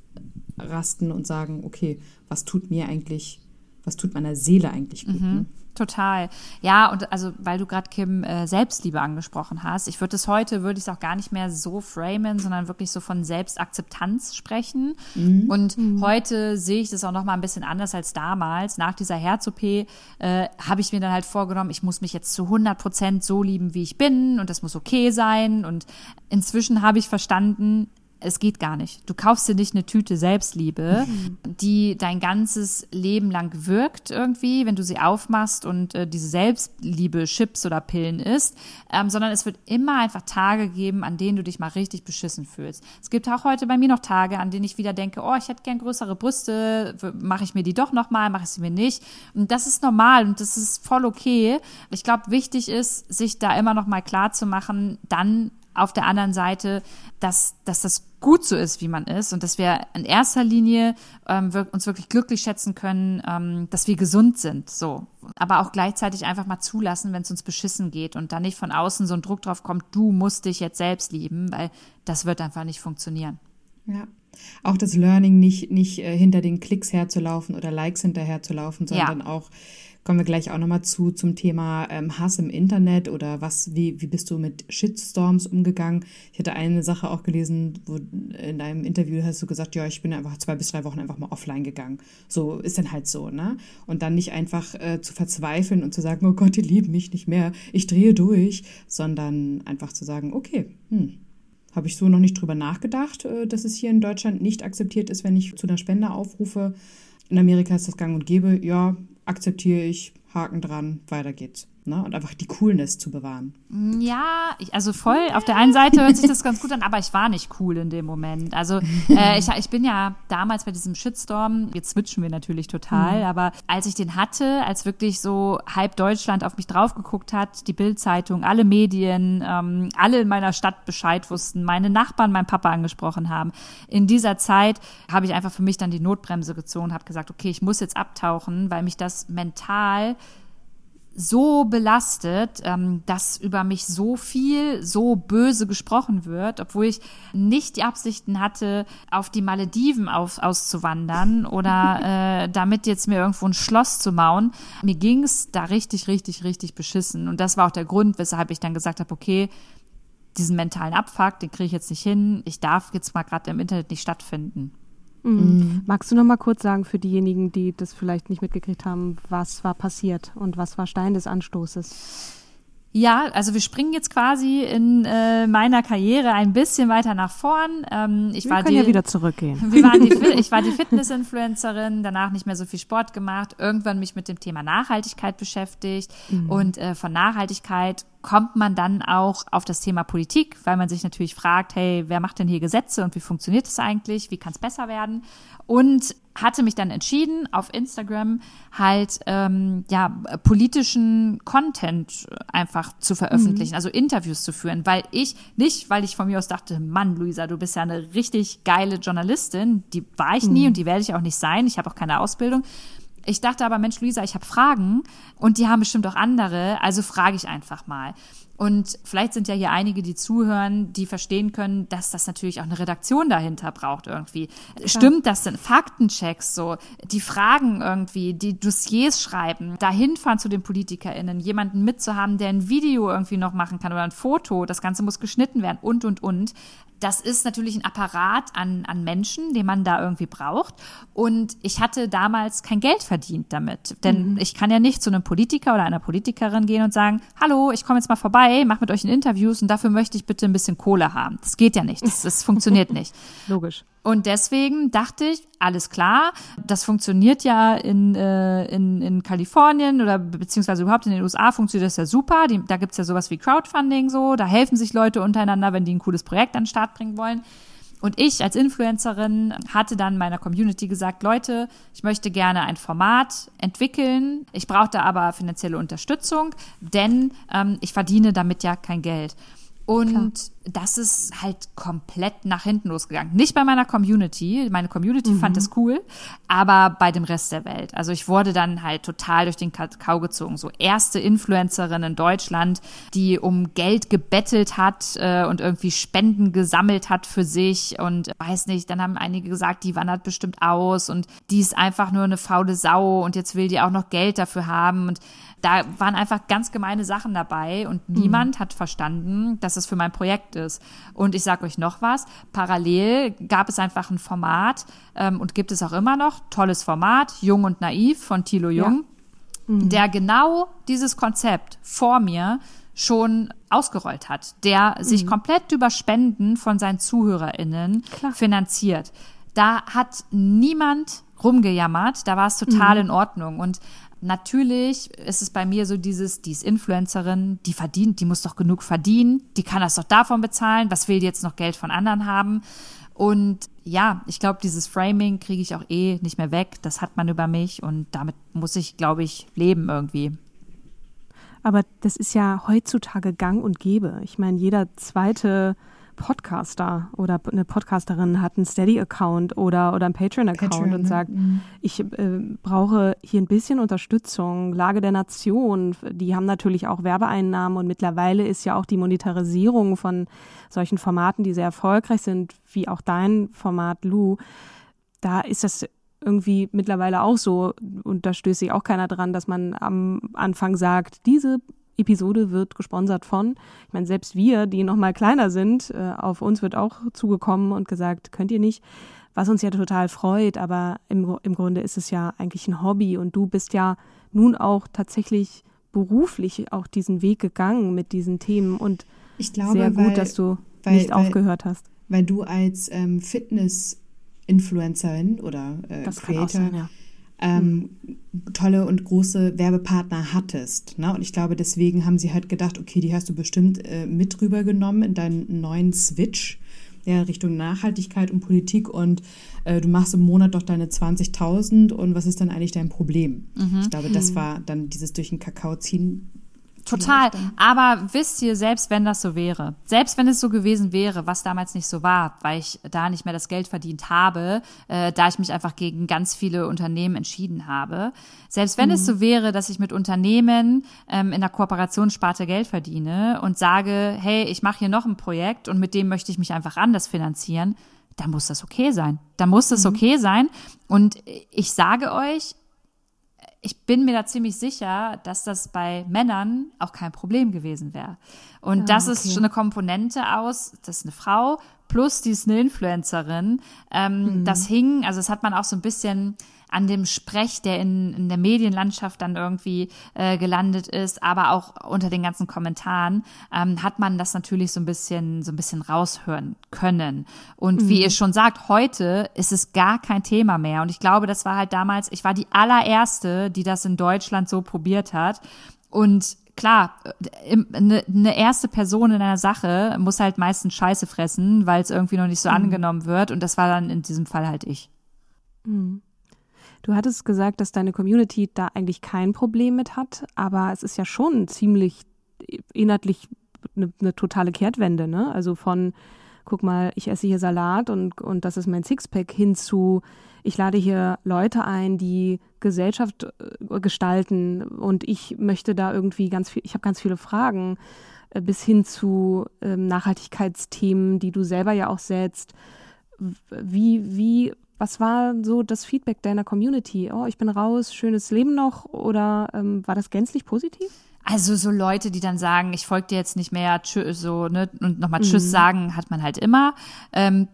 rasten und sagen, okay, was tut mir eigentlich, was tut meiner Seele eigentlich gut? Mhm. Ne? Total. Ja, und also, weil du gerade Kim äh, Selbstliebe angesprochen hast, ich würde es heute, würde ich es auch gar nicht mehr so framen, sondern wirklich so von Selbstakzeptanz sprechen. Mhm. Und mhm. heute sehe ich das auch noch mal ein bisschen anders als damals. Nach dieser Herz-OP äh, habe ich mir dann halt vorgenommen, ich muss mich jetzt zu 100 Prozent so lieben, wie ich bin und das muss okay sein. Und inzwischen habe ich verstanden, es geht gar nicht. Du kaufst dir nicht eine Tüte Selbstliebe, mhm. die dein ganzes Leben lang wirkt irgendwie, wenn du sie aufmachst und äh, diese Selbstliebe Chips oder Pillen isst, ähm, sondern es wird immer einfach Tage geben, an denen du dich mal richtig beschissen fühlst. Es gibt auch heute bei mir noch Tage, an denen ich wieder denke, oh, ich hätte gern größere Brüste, mache ich mir die doch noch mal, mache ich sie mir nicht. Und das ist normal und das ist voll okay. Ich glaube, wichtig ist, sich da immer noch mal klar zu machen, dann auf der anderen Seite, dass, dass das gut so ist, wie man ist und dass wir in erster Linie ähm, wir, uns wirklich glücklich schätzen können, ähm, dass wir gesund sind, so. Aber auch gleichzeitig einfach mal zulassen, wenn es uns beschissen geht und da nicht von außen so ein Druck drauf kommt, du musst dich jetzt selbst lieben, weil das wird einfach nicht funktionieren. Ja. Auch das Learning nicht, nicht äh, hinter den Klicks herzulaufen oder Likes hinterher zu laufen, sondern ja. auch kommen wir gleich auch nochmal zu zum Thema ähm, Hass im Internet oder was, wie, wie bist du mit Shitstorms umgegangen? Ich hatte eine Sache auch gelesen, wo in einem Interview hast du gesagt, ja, ich bin einfach zwei bis drei Wochen einfach mal offline gegangen. So ist dann halt so, ne? Und dann nicht einfach äh, zu verzweifeln und zu sagen, oh Gott, die lieben mich nicht mehr, ich drehe durch, sondern einfach zu sagen, okay, hm, habe ich so noch nicht drüber nachgedacht, äh, dass es hier in Deutschland nicht akzeptiert ist, wenn ich zu einer Spende aufrufe. In Amerika ist das gang und gäbe. Ja, akzeptiere ich, Haken dran, weiter geht's. Ne? Und einfach die Coolness zu bewahren. Ja, ich, also voll. Auf der einen Seite hört sich das ganz gut an, aber ich war nicht cool in dem Moment. Also äh, ich, ich bin ja damals bei diesem Shitstorm, jetzt switchen wir natürlich total, mhm. aber als ich den hatte, als wirklich so halb Deutschland auf mich drauf geguckt hat, die Bildzeitung, alle Medien, ähm, alle in meiner Stadt Bescheid wussten, meine Nachbarn meinen Papa angesprochen haben. In dieser Zeit habe ich einfach für mich dann die Notbremse gezogen, habe gesagt, okay, ich muss jetzt abtauchen, weil mich das mental so belastet, ähm, dass über mich so viel, so böse gesprochen wird, obwohl ich nicht die Absichten hatte, auf die Malediven auf, auszuwandern oder äh, damit jetzt mir irgendwo ein Schloss zu bauen. Mir ging es da richtig, richtig, richtig beschissen. Und das war auch der Grund, weshalb ich dann gesagt habe, okay, diesen mentalen Abfuck, den kriege ich jetzt nicht hin. Ich darf jetzt mal gerade im Internet nicht stattfinden. Mhm. Magst du noch mal kurz sagen für diejenigen, die das vielleicht nicht mitgekriegt haben, was war passiert und was war Stein des Anstoßes? Ja, also wir springen jetzt quasi in äh, meiner Karriere ein bisschen weiter nach vorn. Ähm, ich wir war können die, ja wieder zurückgehen. Wir waren die, ich war die Fitness-Influencerin, danach nicht mehr so viel Sport gemacht, irgendwann mich mit dem Thema Nachhaltigkeit beschäftigt mhm. und äh, von Nachhaltigkeit kommt man dann auch auf das Thema Politik, weil man sich natürlich fragt, hey, wer macht denn hier Gesetze und wie funktioniert es eigentlich? Wie kann es besser werden? und hatte mich dann entschieden, auf Instagram halt ähm, ja politischen Content einfach zu veröffentlichen, mhm. also Interviews zu führen, weil ich nicht, weil ich von mir aus dachte, Mann, Luisa, du bist ja eine richtig geile Journalistin, die war ich nie mhm. und die werde ich auch nicht sein. Ich habe auch keine Ausbildung. Ich dachte aber, Mensch, Luisa, ich habe Fragen und die haben bestimmt auch andere, also frage ich einfach mal. Und vielleicht sind ja hier einige, die zuhören, die verstehen können, dass das natürlich auch eine Redaktion dahinter braucht irgendwie. Klar. Stimmt das denn? Faktenchecks so, die Fragen irgendwie, die Dossiers schreiben, dahin fahren zu den PolitikerInnen, jemanden mitzuhaben, der ein Video irgendwie noch machen kann oder ein Foto, das Ganze muss geschnitten werden und, und, und das ist natürlich ein Apparat an, an Menschen, den man da irgendwie braucht. Und ich hatte damals kein Geld verdient damit. Denn mhm. ich kann ja nicht zu einem Politiker oder einer Politikerin gehen und sagen, hallo, ich komme jetzt mal vorbei, mach mit euch ein Interviews und dafür möchte ich bitte ein bisschen Kohle haben. Das geht ja nicht. Das, das funktioniert nicht. Logisch. Und deswegen dachte ich, alles klar, das funktioniert ja in, äh, in, in Kalifornien oder beziehungsweise überhaupt in den USA funktioniert das ja super. Die, da gibt's ja sowas wie Crowdfunding so, da helfen sich Leute untereinander, wenn die ein cooles Projekt an den Start bringen wollen. Und ich als Influencerin hatte dann meiner Community gesagt, Leute, ich möchte gerne ein Format entwickeln. Ich brauche da aber finanzielle Unterstützung, denn ähm, ich verdiene damit ja kein Geld. Und Klar. Das ist halt komplett nach hinten losgegangen. Nicht bei meiner Community. Meine Community mhm. fand das cool, aber bei dem Rest der Welt. Also ich wurde dann halt total durch den Kakao gezogen. So erste Influencerin in Deutschland, die um Geld gebettelt hat äh, und irgendwie Spenden gesammelt hat für sich und weiß nicht, dann haben einige gesagt, die wandert bestimmt aus und die ist einfach nur eine faule Sau und jetzt will die auch noch Geld dafür haben und da waren einfach ganz gemeine Sachen dabei und mhm. niemand hat verstanden, dass es für mein Projekt ist. Und ich sage euch noch was, parallel gab es einfach ein Format ähm, und gibt es auch immer noch, tolles Format, Jung und Naiv von Thilo Jung, ja. mhm. der genau dieses Konzept vor mir schon ausgerollt hat, der mhm. sich komplett über Spenden von seinen ZuhörerInnen Klar. finanziert. Da hat niemand rumgejammert, da war es total mhm. in Ordnung. Und natürlich ist es bei mir so dieses, die ist Influencerin, die verdient, die muss doch genug verdienen, die kann das doch davon bezahlen, was will die jetzt noch Geld von anderen haben? Und ja, ich glaube, dieses Framing kriege ich auch eh nicht mehr weg. Das hat man über mich und damit muss ich, glaube ich, leben irgendwie. Aber das ist ja heutzutage gang und gäbe. Ich meine, jeder zweite Podcaster oder eine Podcasterin hat einen Steady-Account oder, oder einen Patreon-Account Patreon, und ne? sagt, mhm. ich äh, brauche hier ein bisschen Unterstützung, Lage der Nation, die haben natürlich auch Werbeeinnahmen und mittlerweile ist ja auch die Monetarisierung von solchen Formaten, die sehr erfolgreich sind, wie auch dein Format Lou, da ist das irgendwie mittlerweile auch so, und da stößt sich auch keiner dran, dass man am Anfang sagt, diese Episode wird gesponsert von. Ich meine, selbst wir, die noch mal kleiner sind, äh, auf uns wird auch zugekommen und gesagt, könnt ihr nicht, was uns ja total freut, aber im, im Grunde ist es ja eigentlich ein Hobby und du bist ja nun auch tatsächlich beruflich auch diesen Weg gegangen mit diesen Themen und ich glaube, sehr gut, weil, dass du weil, nicht weil, aufgehört hast. Weil du als ähm, Fitness-Influencerin oder äh, Creator sein, ja ähm, tolle und große Werbepartner hattest. Ne? Und ich glaube, deswegen haben sie halt gedacht, okay, die hast du bestimmt äh, mit rübergenommen in deinen neuen Switch ja, Richtung Nachhaltigkeit und Politik und äh, du machst im Monat doch deine 20.000 und was ist dann eigentlich dein Problem? Mhm. Ich glaube, das war dann dieses durch den Kakao ziehen Total. Aber wisst ihr, selbst wenn das so wäre, selbst wenn es so gewesen wäre, was damals nicht so war, weil ich da nicht mehr das Geld verdient habe, äh, da ich mich einfach gegen ganz viele Unternehmen entschieden habe, selbst wenn mhm. es so wäre, dass ich mit Unternehmen ähm, in der Kooperationssparte Geld verdiene und sage, hey, ich mache hier noch ein Projekt und mit dem möchte ich mich einfach anders finanzieren, dann muss das okay sein. Dann muss das mhm. okay sein. Und ich sage euch, ich bin mir da ziemlich sicher, dass das bei Männern auch kein Problem gewesen wäre. Und ah, das okay. ist schon eine Komponente aus, das ist eine Frau, plus die ist eine Influencerin. Ähm, mhm. Das hing, also das hat man auch so ein bisschen an dem Sprech, der in, in der Medienlandschaft dann irgendwie äh, gelandet ist, aber auch unter den ganzen Kommentaren, ähm, hat man das natürlich so ein bisschen, so ein bisschen raushören können. Und mhm. wie ihr schon sagt, heute ist es gar kein Thema mehr. Und ich glaube, das war halt damals, ich war die allererste, die das in Deutschland so probiert hat. Und klar, eine, eine erste Person in einer Sache muss halt meistens Scheiße fressen, weil es irgendwie noch nicht so mhm. angenommen wird. Und das war dann in diesem Fall halt ich. Mhm. Du hattest gesagt, dass deine Community da eigentlich kein Problem mit hat, aber es ist ja schon ziemlich inhaltlich eine, eine totale Kehrtwende, ne? Also von, guck mal, ich esse hier Salat und, und das ist mein Sixpack hin zu, ich lade hier Leute ein, die Gesellschaft äh, gestalten und ich möchte da irgendwie ganz viel, ich habe ganz viele Fragen äh, bis hin zu ähm, Nachhaltigkeitsthemen, die du selber ja auch setzt. Wie, wie was war so das Feedback deiner Community? Oh, ich bin raus, schönes Leben noch oder ähm, war das gänzlich positiv? Also so Leute, die dann sagen, ich folge dir jetzt nicht mehr, tschüss, so, ne, und nochmal Tschüss mhm. sagen, hat man halt immer. Ähm,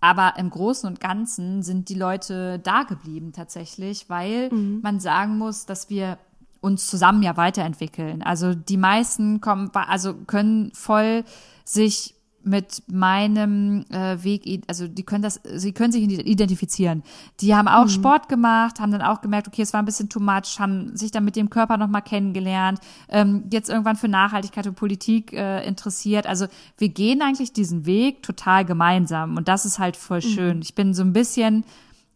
aber im Großen und Ganzen sind die Leute da geblieben tatsächlich, weil mhm. man sagen muss, dass wir uns zusammen ja weiterentwickeln. Also die meisten kommen, also können voll sich mit meinem äh, Weg, also die können das, sie können sich identifizieren. Die haben auch mhm. Sport gemacht, haben dann auch gemerkt, okay, es war ein bisschen too much, haben sich dann mit dem Körper nochmal kennengelernt, ähm, jetzt irgendwann für Nachhaltigkeit und Politik äh, interessiert. Also wir gehen eigentlich diesen Weg total gemeinsam und das ist halt voll mhm. schön. Ich bin so ein bisschen,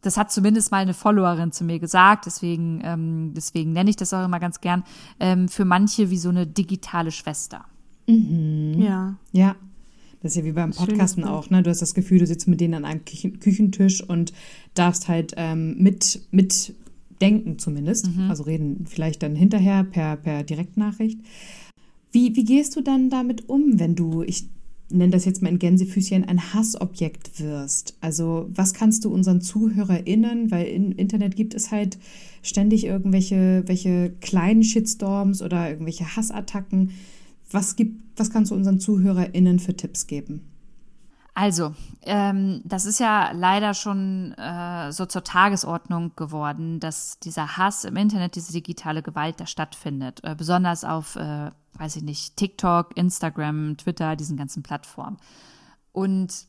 das hat zumindest mal eine Followerin zu mir gesagt, deswegen, ähm, deswegen nenne ich das auch immer ganz gern, ähm, für manche wie so eine digitale Schwester. Mhm. Ja. Ja, das ist ja wie beim Podcasten auch, ne? Du hast das Gefühl, du sitzt mit denen an einem Küchen Küchentisch und darfst halt ähm, mit, mit denken zumindest. Mhm. Also reden vielleicht dann hinterher per, per Direktnachricht. Wie, wie gehst du dann damit um, wenn du, ich nenne das jetzt mal in Gänsefüßchen, ein Hassobjekt wirst? Also was kannst du unseren ZuhörerInnen, weil im Internet gibt es halt ständig irgendwelche welche kleinen Shitstorms oder irgendwelche Hassattacken. Was, gibt, was kannst du unseren ZuhörerInnen für Tipps geben? Also, ähm, das ist ja leider schon äh, so zur Tagesordnung geworden, dass dieser Hass im Internet, diese digitale Gewalt da stattfindet. Äh, besonders auf, äh, weiß ich nicht, TikTok, Instagram, Twitter, diesen ganzen Plattformen. Und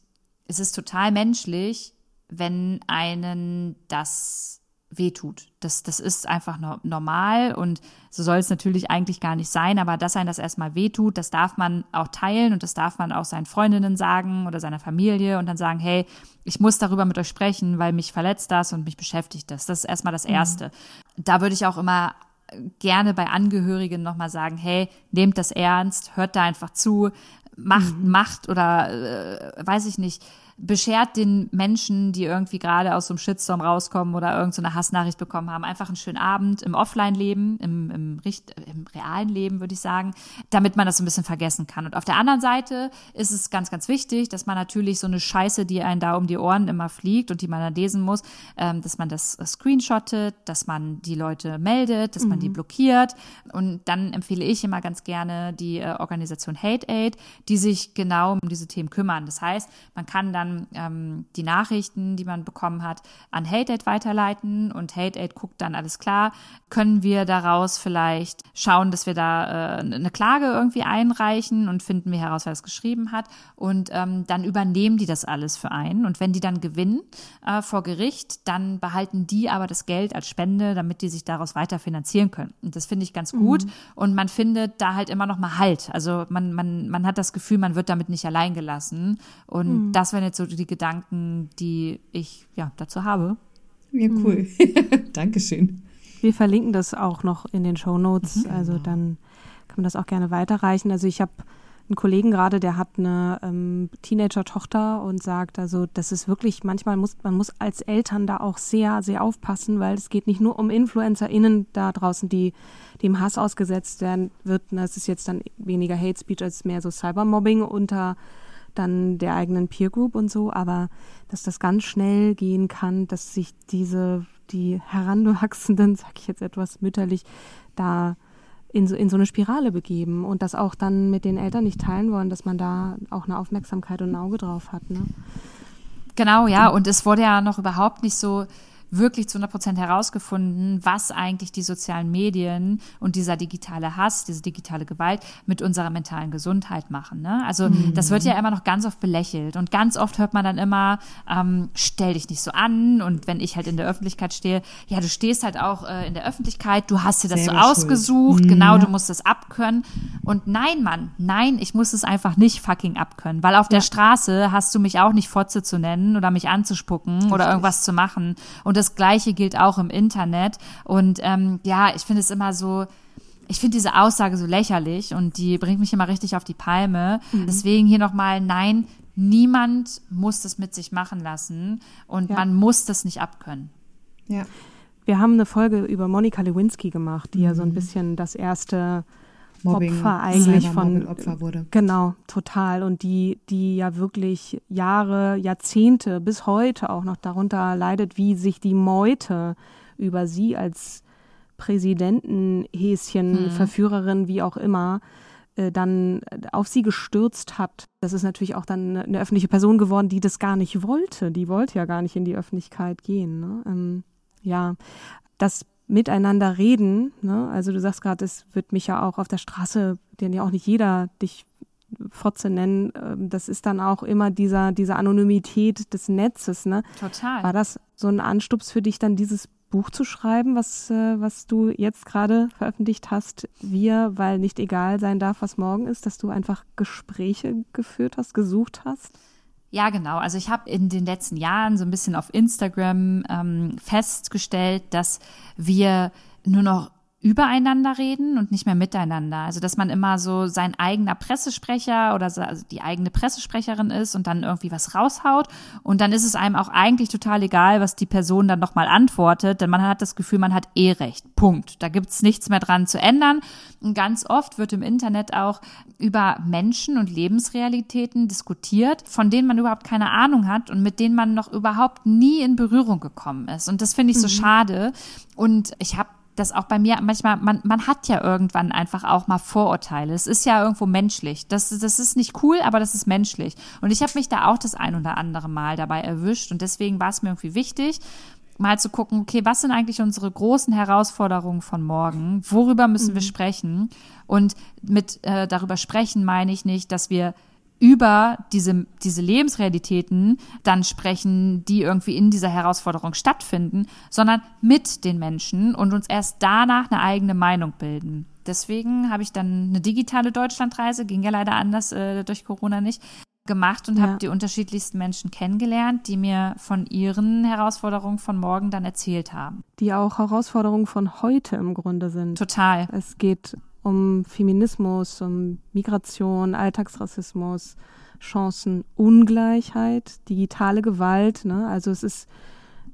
es ist total menschlich, wenn einen das wehtut. Das, das ist einfach normal und so soll es natürlich eigentlich gar nicht sein, aber dass ein das erstmal wehtut, das darf man auch teilen und das darf man auch seinen Freundinnen sagen oder seiner Familie und dann sagen, hey, ich muss darüber mit euch sprechen, weil mich verletzt das und mich beschäftigt das. Das ist erstmal das mhm. Erste. Mhm. Da würde ich auch immer gerne bei Angehörigen nochmal sagen, hey, nehmt das ernst, hört da einfach zu, macht, mhm. macht oder äh, weiß ich nicht, beschert den Menschen, die irgendwie gerade aus so einem Shitstorm rauskommen oder irgendeine so Hassnachricht bekommen haben, einfach einen schönen Abend im Offline-Leben, im, im, im realen Leben, würde ich sagen, damit man das so ein bisschen vergessen kann. Und auf der anderen Seite ist es ganz, ganz wichtig, dass man natürlich so eine Scheiße, die einen da um die Ohren immer fliegt und die man dann lesen muss, ähm, dass man das äh, screenshottet, dass man die Leute meldet, dass mhm. man die mhm. blockiert. Und dann empfehle ich immer ganz gerne die äh, Organisation Hate Aid, die sich genau um diese Themen kümmern. Das heißt, man kann dann ähm, die Nachrichten, die man bekommen hat, an HateAid weiterleiten und HateAid guckt dann alles klar. Können wir daraus vielleicht schauen, dass wir da äh, eine Klage irgendwie einreichen und finden wir heraus, wer es geschrieben hat und ähm, dann übernehmen die das alles für einen und wenn die dann gewinnen äh, vor Gericht, dann behalten die aber das Geld als Spende, damit die sich daraus weiter finanzieren können. Und das finde ich ganz gut mhm. und man findet da halt immer noch mal Halt. Also man, man, man hat das Gefühl, man wird damit nicht allein gelassen und mhm. das wären jetzt so die Gedanken, die ich ja dazu habe. Ja, cool. Mhm. Dankeschön. Wir verlinken das auch noch in den Show Notes. Mhm, also genau. dann kann man das auch gerne weiterreichen. Also ich habe einen Kollegen gerade, der hat eine ähm, Teenager-Tochter und sagt, also das ist wirklich, manchmal muss man muss als Eltern da auch sehr, sehr aufpassen, weil es geht nicht nur um InfluencerInnen da draußen, die dem Hass ausgesetzt werden wird. Das ist jetzt dann weniger Hate Speech als mehr so Cybermobbing unter dann der eigenen Peer Group und so, aber dass das ganz schnell gehen kann, dass sich diese, die Heranwachsenden, sag ich jetzt etwas mütterlich, da in so, in so eine Spirale begeben und das auch dann mit den Eltern nicht teilen wollen, dass man da auch eine Aufmerksamkeit und ein Auge drauf hat. Ne? Genau, ja, und es wurde ja noch überhaupt nicht so wirklich zu 100 Prozent herausgefunden, was eigentlich die sozialen Medien und dieser digitale Hass, diese digitale Gewalt mit unserer mentalen Gesundheit machen. Ne? Also mhm. das wird ja immer noch ganz oft belächelt und ganz oft hört man dann immer, ähm, stell dich nicht so an und wenn ich halt in der Öffentlichkeit stehe, ja, du stehst halt auch äh, in der Öffentlichkeit, du hast dir das Selber so ausgesucht, mhm. genau, du musst es abkönnen und nein, Mann, nein, ich muss es einfach nicht fucking abkönnen, weil auf ja. der Straße hast du mich auch nicht Fotze zu nennen oder mich anzuspucken Richtig. oder irgendwas zu machen und das Gleiche gilt auch im Internet. Und ähm, ja, ich finde es immer so, ich finde diese Aussage so lächerlich und die bringt mich immer richtig auf die Palme. Mhm. Deswegen hier nochmal, nein, niemand muss das mit sich machen lassen und ja. man muss das nicht abkönnen. Ja. Wir haben eine Folge über Monika Lewinsky gemacht, die mhm. ja so ein mhm. bisschen das erste Mobbing, Opfer eigentlich von Opfer wurde. Genau, total und die die ja wirklich Jahre, Jahrzehnte bis heute auch noch darunter leidet, wie sich die Meute über sie als Präsidentenhäschen, hm. Verführerin, wie auch immer, äh, dann auf sie gestürzt hat. Das ist natürlich auch dann eine, öffentliche Person geworden, die das gar nicht wollte. Die wollte ja gar nicht in die Öffentlichkeit gehen. Ne? Ähm, ja, das miteinander reden. Ne? Also du sagst gerade, es wird mich ja auch auf der Straße, den ja auch nicht jeder dich Fotze nennen. Ähm, das ist dann auch immer dieser, diese Anonymität des Netzes. Ne? Total. War das so ein Anstups für dich, dann dieses Buch zu schreiben, was, äh, was du jetzt gerade veröffentlicht hast, wir, weil nicht egal sein darf, was morgen ist, dass du einfach Gespräche geführt hast, gesucht hast? Ja, genau. Also ich habe in den letzten Jahren so ein bisschen auf Instagram ähm, festgestellt, dass wir nur noch übereinander reden und nicht mehr miteinander. Also dass man immer so sein eigener Pressesprecher oder also die eigene Pressesprecherin ist und dann irgendwie was raushaut und dann ist es einem auch eigentlich total egal, was die Person dann nochmal antwortet, denn man hat das Gefühl, man hat eh recht. Punkt. Da gibt's nichts mehr dran zu ändern. Und ganz oft wird im Internet auch über Menschen und Lebensrealitäten diskutiert, von denen man überhaupt keine Ahnung hat und mit denen man noch überhaupt nie in Berührung gekommen ist. Und das finde ich so mhm. schade. Und ich habe das auch bei mir manchmal, man, man hat ja irgendwann einfach auch mal Vorurteile. Es ist ja irgendwo menschlich. Das, das ist nicht cool, aber das ist menschlich. Und ich habe mich da auch das ein oder andere Mal dabei erwischt. Und deswegen war es mir irgendwie wichtig, mal zu gucken, okay, was sind eigentlich unsere großen Herausforderungen von morgen? Worüber müssen mhm. wir sprechen? Und mit äh, darüber sprechen meine ich nicht, dass wir über diese, diese Lebensrealitäten dann sprechen, die irgendwie in dieser Herausforderung stattfinden, sondern mit den Menschen und uns erst danach eine eigene Meinung bilden. Deswegen habe ich dann eine digitale Deutschlandreise, ging ja leider anders äh, durch Corona nicht, gemacht und ja. habe die unterschiedlichsten Menschen kennengelernt, die mir von ihren Herausforderungen von morgen dann erzählt haben. Die auch Herausforderungen von heute im Grunde sind. Total. Es geht um Feminismus, um Migration, Alltagsrassismus, Chancenungleichheit, digitale Gewalt. Ne? Also es ist,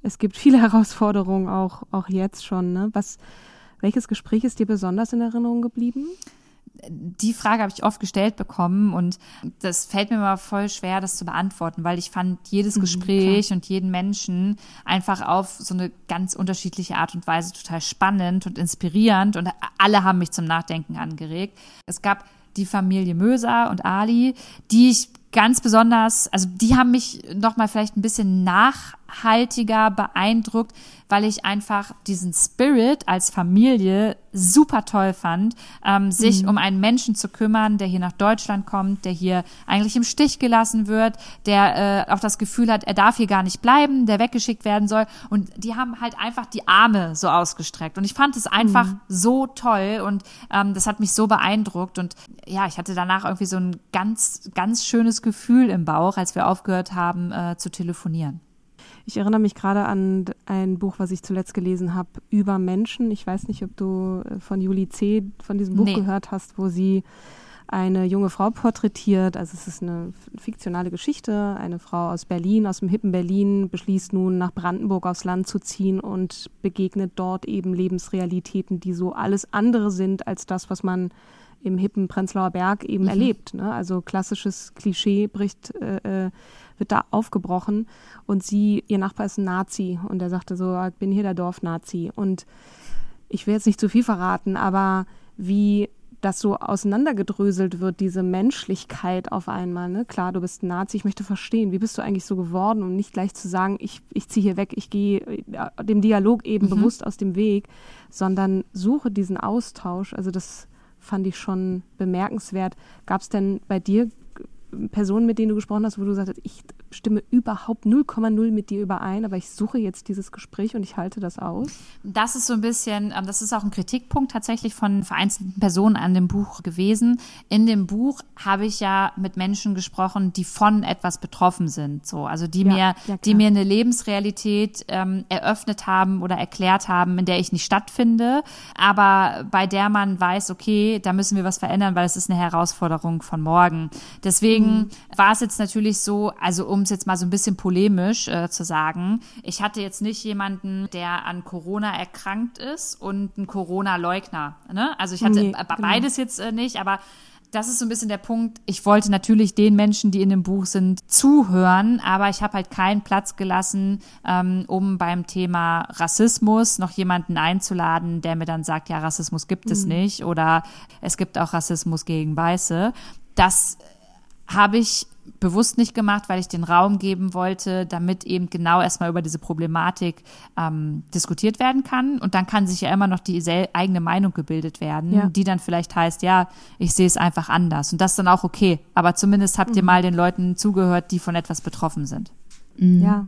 es gibt viele Herausforderungen auch, auch jetzt schon. Ne? Was, welches Gespräch ist dir besonders in Erinnerung geblieben? Die Frage habe ich oft gestellt bekommen und das fällt mir mal voll schwer, das zu beantworten, weil ich fand jedes mhm, Gespräch klar. und jeden Menschen einfach auf so eine ganz unterschiedliche Art und Weise total spannend und inspirierend und alle haben mich zum Nachdenken angeregt. Es gab die Familie Möser und Ali, die ich ganz besonders, also die haben mich noch mal vielleicht ein bisschen nachhaltiger beeindruckt, weil ich einfach diesen Spirit als Familie super toll fand, ähm, sich mhm. um einen Menschen zu kümmern, der hier nach Deutschland kommt, der hier eigentlich im Stich gelassen wird, der äh, auch das Gefühl hat, er darf hier gar nicht bleiben, der weggeschickt werden soll. Und die haben halt einfach die Arme so ausgestreckt. Und ich fand es einfach mhm. so toll und ähm, das hat mich so beeindruckt. Und ja, ich hatte danach irgendwie so ein ganz, ganz schönes Gefühl im Bauch, als wir aufgehört haben äh, zu telefonieren. Ich erinnere mich gerade an ein Buch, was ich zuletzt gelesen habe, über Menschen. Ich weiß nicht, ob du äh, von Julie C. von diesem Buch nee. gehört hast, wo sie eine junge Frau porträtiert. Also es ist eine fiktionale Geschichte. Eine Frau aus Berlin, aus dem hippen Berlin, beschließt nun nach Brandenburg aufs Land zu ziehen und begegnet dort eben Lebensrealitäten, die so alles andere sind als das, was man im hippen Prenzlauer Berg eben mhm. erlebt. Ne? Also klassisches Klischee bricht äh, äh wird da aufgebrochen und sie, ihr Nachbar ist ein Nazi und er sagte so, ich bin hier der Dorfnazi und ich will jetzt nicht zu viel verraten, aber wie das so auseinandergedröselt wird, diese Menschlichkeit auf einmal. Ne? Klar, du bist ein Nazi, ich möchte verstehen, wie bist du eigentlich so geworden, um nicht gleich zu sagen, ich, ich ziehe hier weg, ich gehe äh, dem Dialog eben mhm. bewusst aus dem Weg, sondern suche diesen Austausch. Also das fand ich schon bemerkenswert. Gab es denn bei dir Personen, mit denen du gesprochen hast, wo du sagst, ich stimme überhaupt 0,0 mit dir überein, aber ich suche jetzt dieses Gespräch und ich halte das aus? Das ist so ein bisschen, ähm, das ist auch ein Kritikpunkt tatsächlich von vereinzelten Personen an dem Buch gewesen. In dem Buch habe ich ja mit Menschen gesprochen, die von etwas betroffen sind, so, also die ja, mir, ja, die mir eine Lebensrealität ähm, eröffnet haben oder erklärt haben, in der ich nicht stattfinde, aber bei der man weiß, okay, da müssen wir was verändern, weil es ist eine Herausforderung von morgen. Deswegen mhm. war es jetzt natürlich so, also um um es jetzt mal so ein bisschen polemisch äh, zu sagen, ich hatte jetzt nicht jemanden, der an Corona erkrankt ist und einen Corona-Leugner. Ne? Also ich hatte nee, genau. beides genau. jetzt äh, nicht, aber das ist so ein bisschen der Punkt. Ich wollte natürlich den Menschen, die in dem Buch sind, zuhören, aber ich habe halt keinen Platz gelassen, ähm, um beim Thema Rassismus noch jemanden einzuladen, der mir dann sagt, ja, Rassismus gibt es mhm. nicht oder es gibt auch Rassismus gegen Weiße. Das habe ich bewusst nicht gemacht, weil ich den Raum geben wollte, damit eben genau erstmal über diese Problematik ähm, diskutiert werden kann. Und dann kann sich ja immer noch die eigene Meinung gebildet werden, ja. die dann vielleicht heißt, ja, ich sehe es einfach anders. Und das ist dann auch okay. Aber zumindest habt mhm. ihr mal den Leuten zugehört, die von etwas betroffen sind. Mhm. Ja,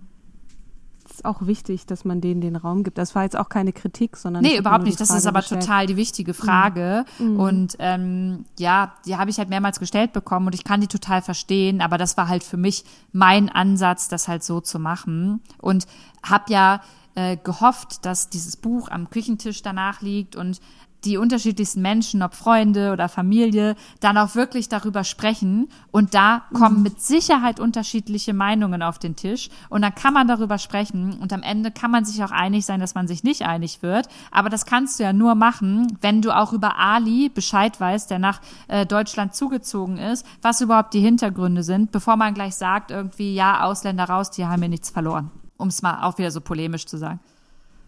ist auch wichtig, dass man denen den Raum gibt. Das war jetzt auch keine Kritik, sondern. Nee, überhaupt nicht. Das ist aber gestellt. total die wichtige Frage. Mhm. Und ähm, ja, die habe ich halt mehrmals gestellt bekommen und ich kann die total verstehen, aber das war halt für mich mein Ansatz, das halt so zu machen. Und habe ja äh, gehofft, dass dieses Buch am Küchentisch danach liegt und die unterschiedlichsten Menschen, ob Freunde oder Familie, dann auch wirklich darüber sprechen. Und da kommen mhm. mit Sicherheit unterschiedliche Meinungen auf den Tisch. Und dann kann man darüber sprechen. Und am Ende kann man sich auch einig sein, dass man sich nicht einig wird. Aber das kannst du ja nur machen, wenn du auch über Ali Bescheid weißt, der nach äh, Deutschland zugezogen ist, was überhaupt die Hintergründe sind, bevor man gleich sagt, irgendwie, ja, Ausländer raus, die haben mir nichts verloren. Um es mal auch wieder so polemisch zu sagen.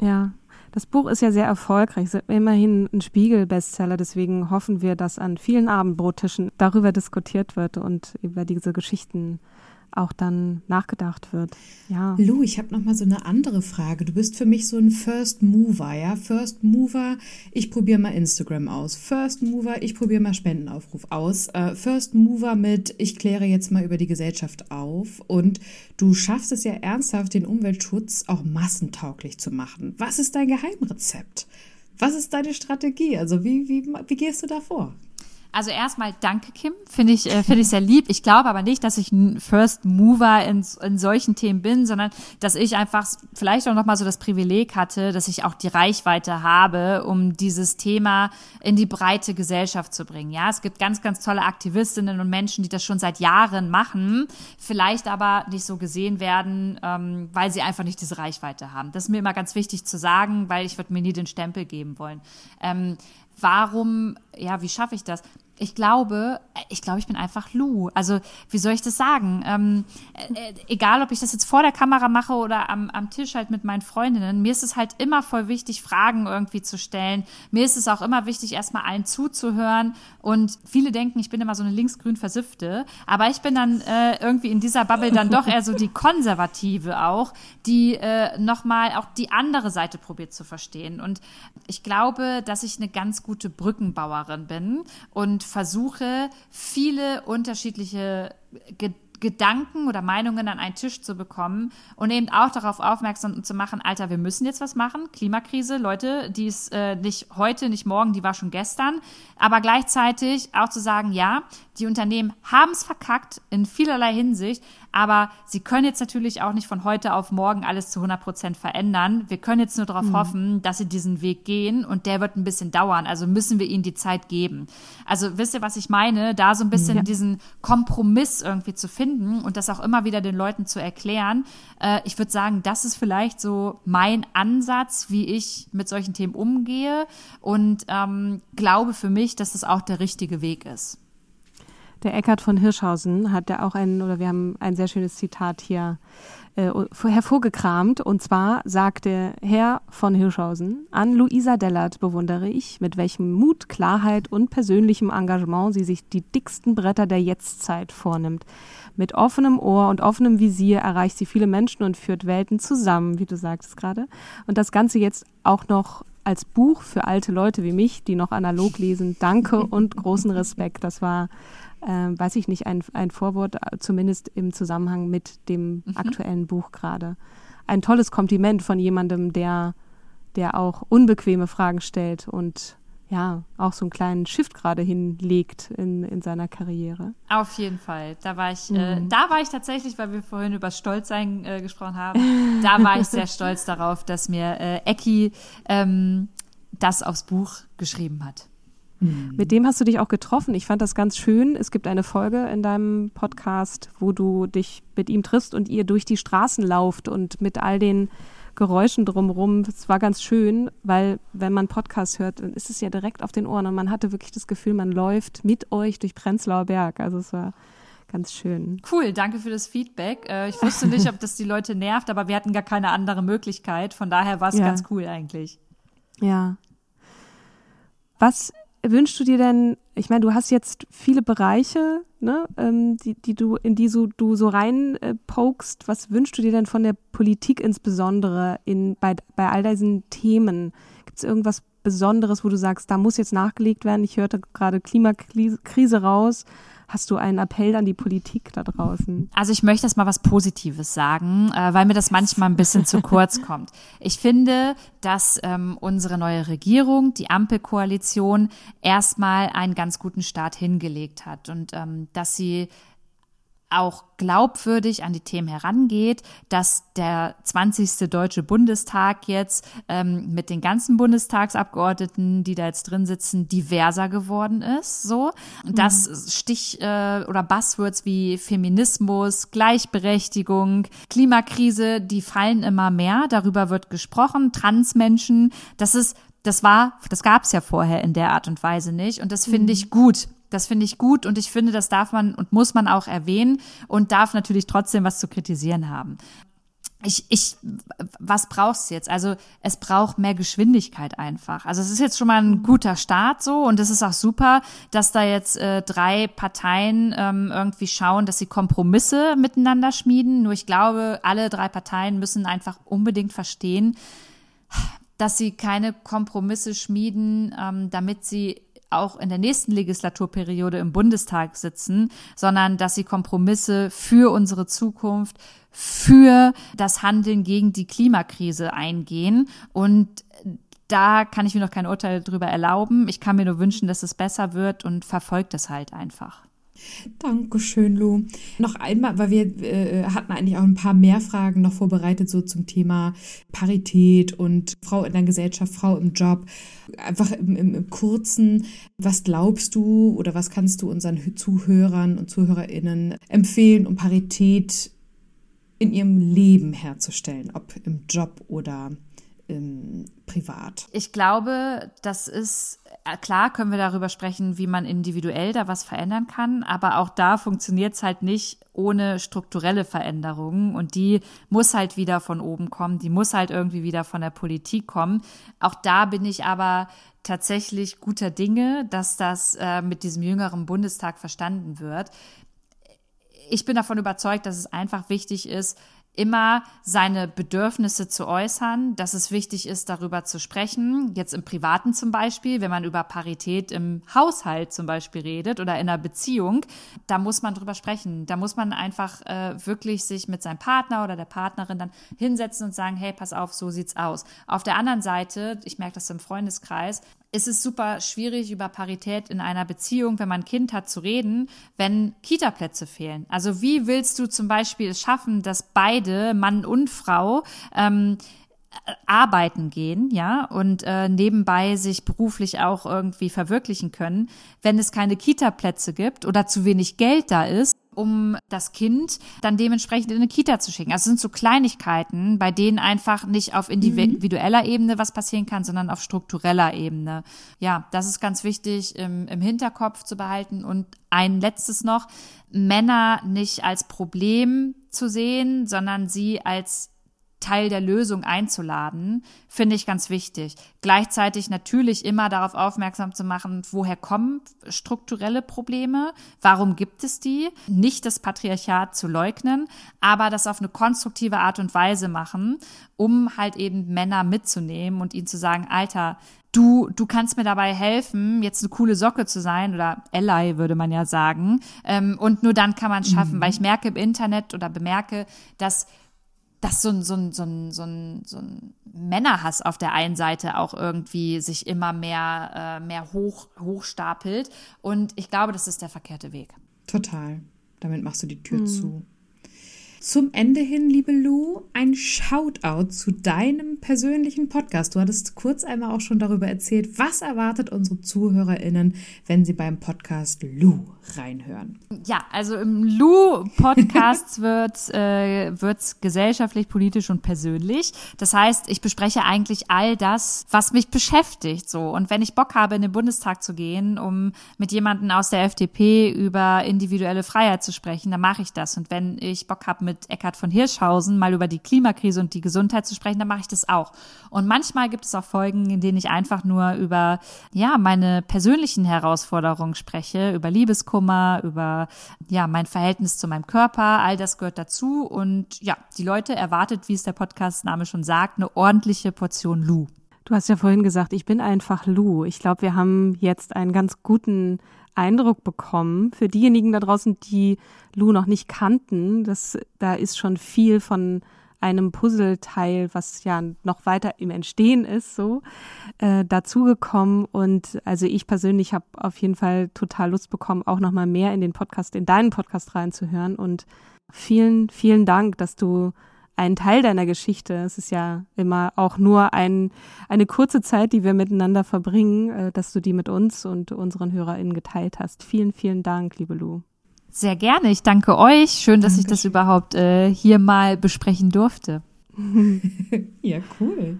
Ja, das Buch ist ja sehr erfolgreich, immerhin ein Spiegel-Bestseller. Deswegen hoffen wir, dass an vielen Abendbrottischen darüber diskutiert wird und über diese Geschichten auch dann nachgedacht wird. Ja. Lou, ich habe noch mal so eine andere Frage. Du bist für mich so ein First Mover, ja? First Mover, ich probiere mal Instagram aus. First Mover, ich probiere mal Spendenaufruf aus. Uh, First Mover mit, ich kläre jetzt mal über die Gesellschaft auf. Und du schaffst es ja ernsthaft, den Umweltschutz auch massentauglich zu machen. Was ist dein Geheimrezept? Was ist deine Strategie? Also wie, wie, wie gehst du da vor? Also erstmal danke, Kim. Finde ich, äh, finde ich sehr lieb. Ich glaube aber nicht, dass ich ein First Mover in, in solchen Themen bin, sondern dass ich einfach vielleicht auch nochmal so das Privileg hatte, dass ich auch die Reichweite habe, um dieses Thema in die breite Gesellschaft zu bringen. Ja, es gibt ganz, ganz tolle Aktivistinnen und Menschen, die das schon seit Jahren machen, vielleicht aber nicht so gesehen werden, ähm, weil sie einfach nicht diese Reichweite haben. Das ist mir immer ganz wichtig zu sagen, weil ich würde mir nie den Stempel geben wollen. Ähm, warum, ja, wie schaffe ich das? Ich glaube, ich glaube, ich bin einfach Lou. Also, wie soll ich das sagen? Ähm, äh, egal, ob ich das jetzt vor der Kamera mache oder am, am Tisch halt mit meinen Freundinnen, mir ist es halt immer voll wichtig, Fragen irgendwie zu stellen. Mir ist es auch immer wichtig, erstmal allen zuzuhören. Und viele denken, ich bin immer so eine linksgrün Versiffte. Aber ich bin dann äh, irgendwie in dieser Bubble dann doch eher so die Konservative auch, die äh, nochmal auch die andere Seite probiert zu verstehen. Und ich glaube, dass ich eine ganz gute Brückenbauerin bin und versuche, viele unterschiedliche Gedanken Gedanken oder Meinungen an einen Tisch zu bekommen und eben auch darauf aufmerksam zu machen, Alter, wir müssen jetzt was machen. Klimakrise, Leute, die ist äh, nicht heute, nicht morgen, die war schon gestern. Aber gleichzeitig auch zu sagen, ja, die Unternehmen haben es verkackt in vielerlei Hinsicht, aber sie können jetzt natürlich auch nicht von heute auf morgen alles zu 100 Prozent verändern. Wir können jetzt nur darauf mhm. hoffen, dass sie diesen Weg gehen und der wird ein bisschen dauern. Also müssen wir ihnen die Zeit geben. Also wisst ihr, was ich meine? Da so ein bisschen ja. diesen Kompromiss irgendwie zu finden und das auch immer wieder den Leuten zu erklären. Äh, ich würde sagen, das ist vielleicht so mein Ansatz, wie ich mit solchen Themen umgehe und ähm, glaube für mich, dass das auch der richtige Weg ist. Der Eckhard von Hirschhausen hat ja auch ein, oder wir haben ein sehr schönes Zitat hier äh, hervorgekramt. Und zwar sagte Herr von Hirschhausen, an Luisa Dellert bewundere ich, mit welchem Mut, Klarheit und persönlichem Engagement sie sich die dicksten Bretter der Jetztzeit vornimmt. Mit offenem Ohr und offenem Visier erreicht sie viele Menschen und führt Welten zusammen, wie du sagtest gerade. Und das Ganze jetzt auch noch als Buch für alte Leute wie mich, die noch analog lesen. Danke und großen Respekt. Das war äh, weiß ich nicht, ein, ein Vorwort, äh, zumindest im Zusammenhang mit dem mhm. aktuellen Buch gerade. Ein tolles Kompliment von jemandem, der, der auch unbequeme Fragen stellt und ja, auch so einen kleinen Shift gerade hinlegt in, in seiner Karriere. Auf jeden Fall. Da war ich, äh, mhm. äh, da war ich tatsächlich, weil wir vorhin über Stolzsein äh, gesprochen haben, da war ich sehr stolz darauf, dass mir äh, Ecki ähm, das aufs Buch geschrieben hat. Mhm. Mit dem hast du dich auch getroffen. Ich fand das ganz schön. Es gibt eine Folge in deinem Podcast, wo du dich mit ihm triffst und ihr durch die Straßen lauft und mit all den Geräuschen drumherum. Es war ganz schön, weil wenn man Podcast hört, dann ist es ja direkt auf den Ohren und man hatte wirklich das Gefühl, man läuft mit euch durch Prenzlauer Berg. Also es war ganz schön. Cool, danke für das Feedback. Äh, ich wusste nicht, ob das die Leute nervt, aber wir hatten gar keine andere Möglichkeit. Von daher war es ja. ganz cool eigentlich. Ja. Was wünschst du dir denn, ich meine, du hast jetzt viele Bereiche, ne, ähm, die, die du, in die so, du so rein äh. Was wünschst du dir denn von der Politik insbesondere in, bei, bei all diesen Themen? Gibt es irgendwas Besonderes, wo du sagst, da muss jetzt nachgelegt werden? Ich hörte gerade Klimakrise raus. Hast du einen Appell an die Politik da draußen? Also ich möchte jetzt mal was Positives sagen, äh, weil mir das manchmal ein bisschen zu kurz kommt. Ich finde, dass ähm, unsere neue Regierung, die Ampelkoalition, erstmal einen ganz guten Start hingelegt hat und ähm, dass sie auch glaubwürdig an die Themen herangeht, dass der 20. Deutsche Bundestag jetzt ähm, mit den ganzen Bundestagsabgeordneten, die da jetzt drin sitzen, diverser geworden ist. So, mhm. dass Stich äh, oder Buzzwords wie Feminismus, Gleichberechtigung, Klimakrise, die fallen immer mehr. Darüber wird gesprochen. Transmenschen, das ist das war, das gab es ja vorher in der Art und Weise nicht. Und das finde mhm. ich gut. Das finde ich gut und ich finde, das darf man und muss man auch erwähnen und darf natürlich trotzdem was zu kritisieren haben. Ich, ich, was brauchst du jetzt? Also es braucht mehr Geschwindigkeit einfach. Also es ist jetzt schon mal ein guter Start so und es ist auch super, dass da jetzt äh, drei Parteien ähm, irgendwie schauen, dass sie Kompromisse miteinander schmieden. Nur ich glaube, alle drei Parteien müssen einfach unbedingt verstehen, dass sie keine Kompromisse schmieden, ähm, damit sie auch in der nächsten Legislaturperiode im Bundestag sitzen, sondern dass sie Kompromisse für unsere Zukunft, für das Handeln gegen die Klimakrise eingehen und da kann ich mir noch kein Urteil drüber erlauben. Ich kann mir nur wünschen, dass es besser wird und verfolgt es halt einfach. Dankeschön, Lu. Noch einmal, weil wir äh, hatten eigentlich auch ein paar mehr Fragen noch vorbereitet, so zum Thema Parität und Frau in der Gesellschaft, Frau im Job. Einfach im, im, im Kurzen, was glaubst du oder was kannst du unseren Zuhörern und ZuhörerInnen empfehlen, um Parität in ihrem Leben herzustellen, ob im Job oder ähm, privat? Ich glaube, das ist äh, klar, können wir darüber sprechen, wie man individuell da was verändern kann, aber auch da funktioniert es halt nicht ohne strukturelle Veränderungen und die muss halt wieder von oben kommen, die muss halt irgendwie wieder von der Politik kommen. Auch da bin ich aber tatsächlich guter Dinge, dass das äh, mit diesem jüngeren Bundestag verstanden wird. Ich bin davon überzeugt, dass es einfach wichtig ist, immer seine Bedürfnisse zu äußern, dass es wichtig ist, darüber zu sprechen. Jetzt im Privaten zum Beispiel, wenn man über Parität im Haushalt zum Beispiel redet oder in einer Beziehung, da muss man drüber sprechen. Da muss man einfach äh, wirklich sich mit seinem Partner oder der Partnerin dann hinsetzen und sagen, hey, pass auf, so sieht's aus. Auf der anderen Seite, ich merke das im Freundeskreis, ist es super schwierig, über Parität in einer Beziehung, wenn man ein Kind hat, zu reden, wenn Kitaplätze fehlen. Also wie willst du zum Beispiel es schaffen, dass beide, Mann und Frau, ähm, arbeiten gehen, ja, und äh, nebenbei sich beruflich auch irgendwie verwirklichen können, wenn es keine Kita-Plätze gibt oder zu wenig Geld da ist, um das Kind dann dementsprechend in eine Kita zu schicken. Also es sind so Kleinigkeiten, bei denen einfach nicht auf individueller Ebene was passieren kann, sondern auf struktureller Ebene. Ja, das ist ganz wichtig im, im Hinterkopf zu behalten. Und ein letztes noch, Männer nicht als Problem zu sehen, sondern sie als Teil der Lösung einzuladen, finde ich ganz wichtig. Gleichzeitig natürlich immer darauf aufmerksam zu machen, woher kommen strukturelle Probleme, warum gibt es die, nicht das Patriarchat zu leugnen, aber das auf eine konstruktive Art und Weise machen, um halt eben Männer mitzunehmen und ihnen zu sagen, Alter, du, du kannst mir dabei helfen, jetzt eine coole Socke zu sein oder Ally würde man ja sagen. Ähm, und nur dann kann man es schaffen, mhm. weil ich merke im Internet oder bemerke, dass dass so ein, so ein, so ein, so ein, so ein Männerhass auf der einen Seite auch irgendwie sich immer mehr, äh, mehr hoch, hochstapelt. Und ich glaube, das ist der verkehrte Weg. Total. Damit machst du die Tür hm. zu. Zum Ende hin, liebe Lou, ein Shoutout zu deinem persönlichen Podcast. Du hattest kurz einmal auch schon darüber erzählt, was erwartet unsere ZuhörerInnen, wenn sie beim Podcast Lou reinhören. Ja, also im Lou-Podcast wird äh, wird's gesellschaftlich, politisch und persönlich. Das heißt, ich bespreche eigentlich all das, was mich beschäftigt. So und wenn ich Bock habe, in den Bundestag zu gehen, um mit jemandem aus der FDP über individuelle Freiheit zu sprechen, dann mache ich das. Und wenn ich Bock habe, mit Eckhard von Hirschhausen mal über die Klimakrise und die Gesundheit zu sprechen, dann mache ich das auch. Und manchmal gibt es auch Folgen, in denen ich einfach nur über ja meine persönlichen Herausforderungen spreche, über Liebeskummer Liebeskummer, über ja, mein Verhältnis zu meinem Körper, all das gehört dazu. Und ja, die Leute erwartet, wie es der Podcastname schon sagt, eine ordentliche Portion Lou. Du hast ja vorhin gesagt, ich bin einfach Lou. Ich glaube, wir haben jetzt einen ganz guten Eindruck bekommen. Für diejenigen da draußen, die Lou noch nicht kannten, das, da ist schon viel von einem Puzzleteil, was ja noch weiter im Entstehen ist, so äh, dazugekommen. Und also ich persönlich habe auf jeden Fall total Lust bekommen, auch noch mal mehr in den Podcast, in deinen Podcast reinzuhören. Und vielen, vielen Dank, dass du einen Teil deiner Geschichte, es ist ja immer auch nur ein, eine kurze Zeit, die wir miteinander verbringen, äh, dass du die mit uns und unseren HörerInnen geteilt hast. Vielen, vielen Dank, liebe Lu. Sehr gerne. Ich danke euch. Schön, dass Dankeschön. ich das überhaupt äh, hier mal besprechen durfte. ja, cool.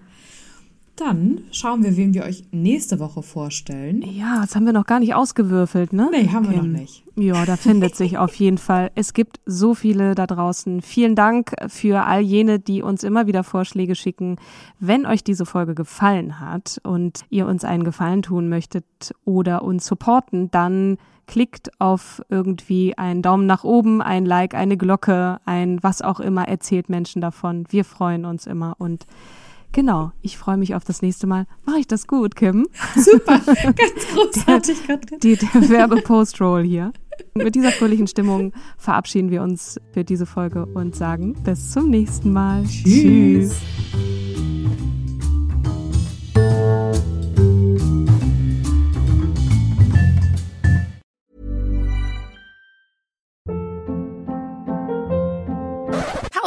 Dann schauen wir, wen wir euch nächste Woche vorstellen. Ja, das haben wir noch gar nicht ausgewürfelt, ne? Nee, haben wir noch nicht. Ja, da findet sich auf jeden Fall. Es gibt so viele da draußen. Vielen Dank für all jene, die uns immer wieder Vorschläge schicken. Wenn euch diese Folge gefallen hat und ihr uns einen Gefallen tun möchtet oder uns supporten, dann klickt auf irgendwie einen Daumen nach oben, ein Like, eine Glocke, ein was auch immer, erzählt Menschen davon. Wir freuen uns immer und Genau, ich freue mich auf das nächste Mal. Mache ich das gut, Kim? Super, ganz großartig. Der, die, der Werbe-Post-Roll hier. Mit dieser fröhlichen Stimmung verabschieden wir uns für diese Folge und sagen bis zum nächsten Mal. Tschüss. Tschüss.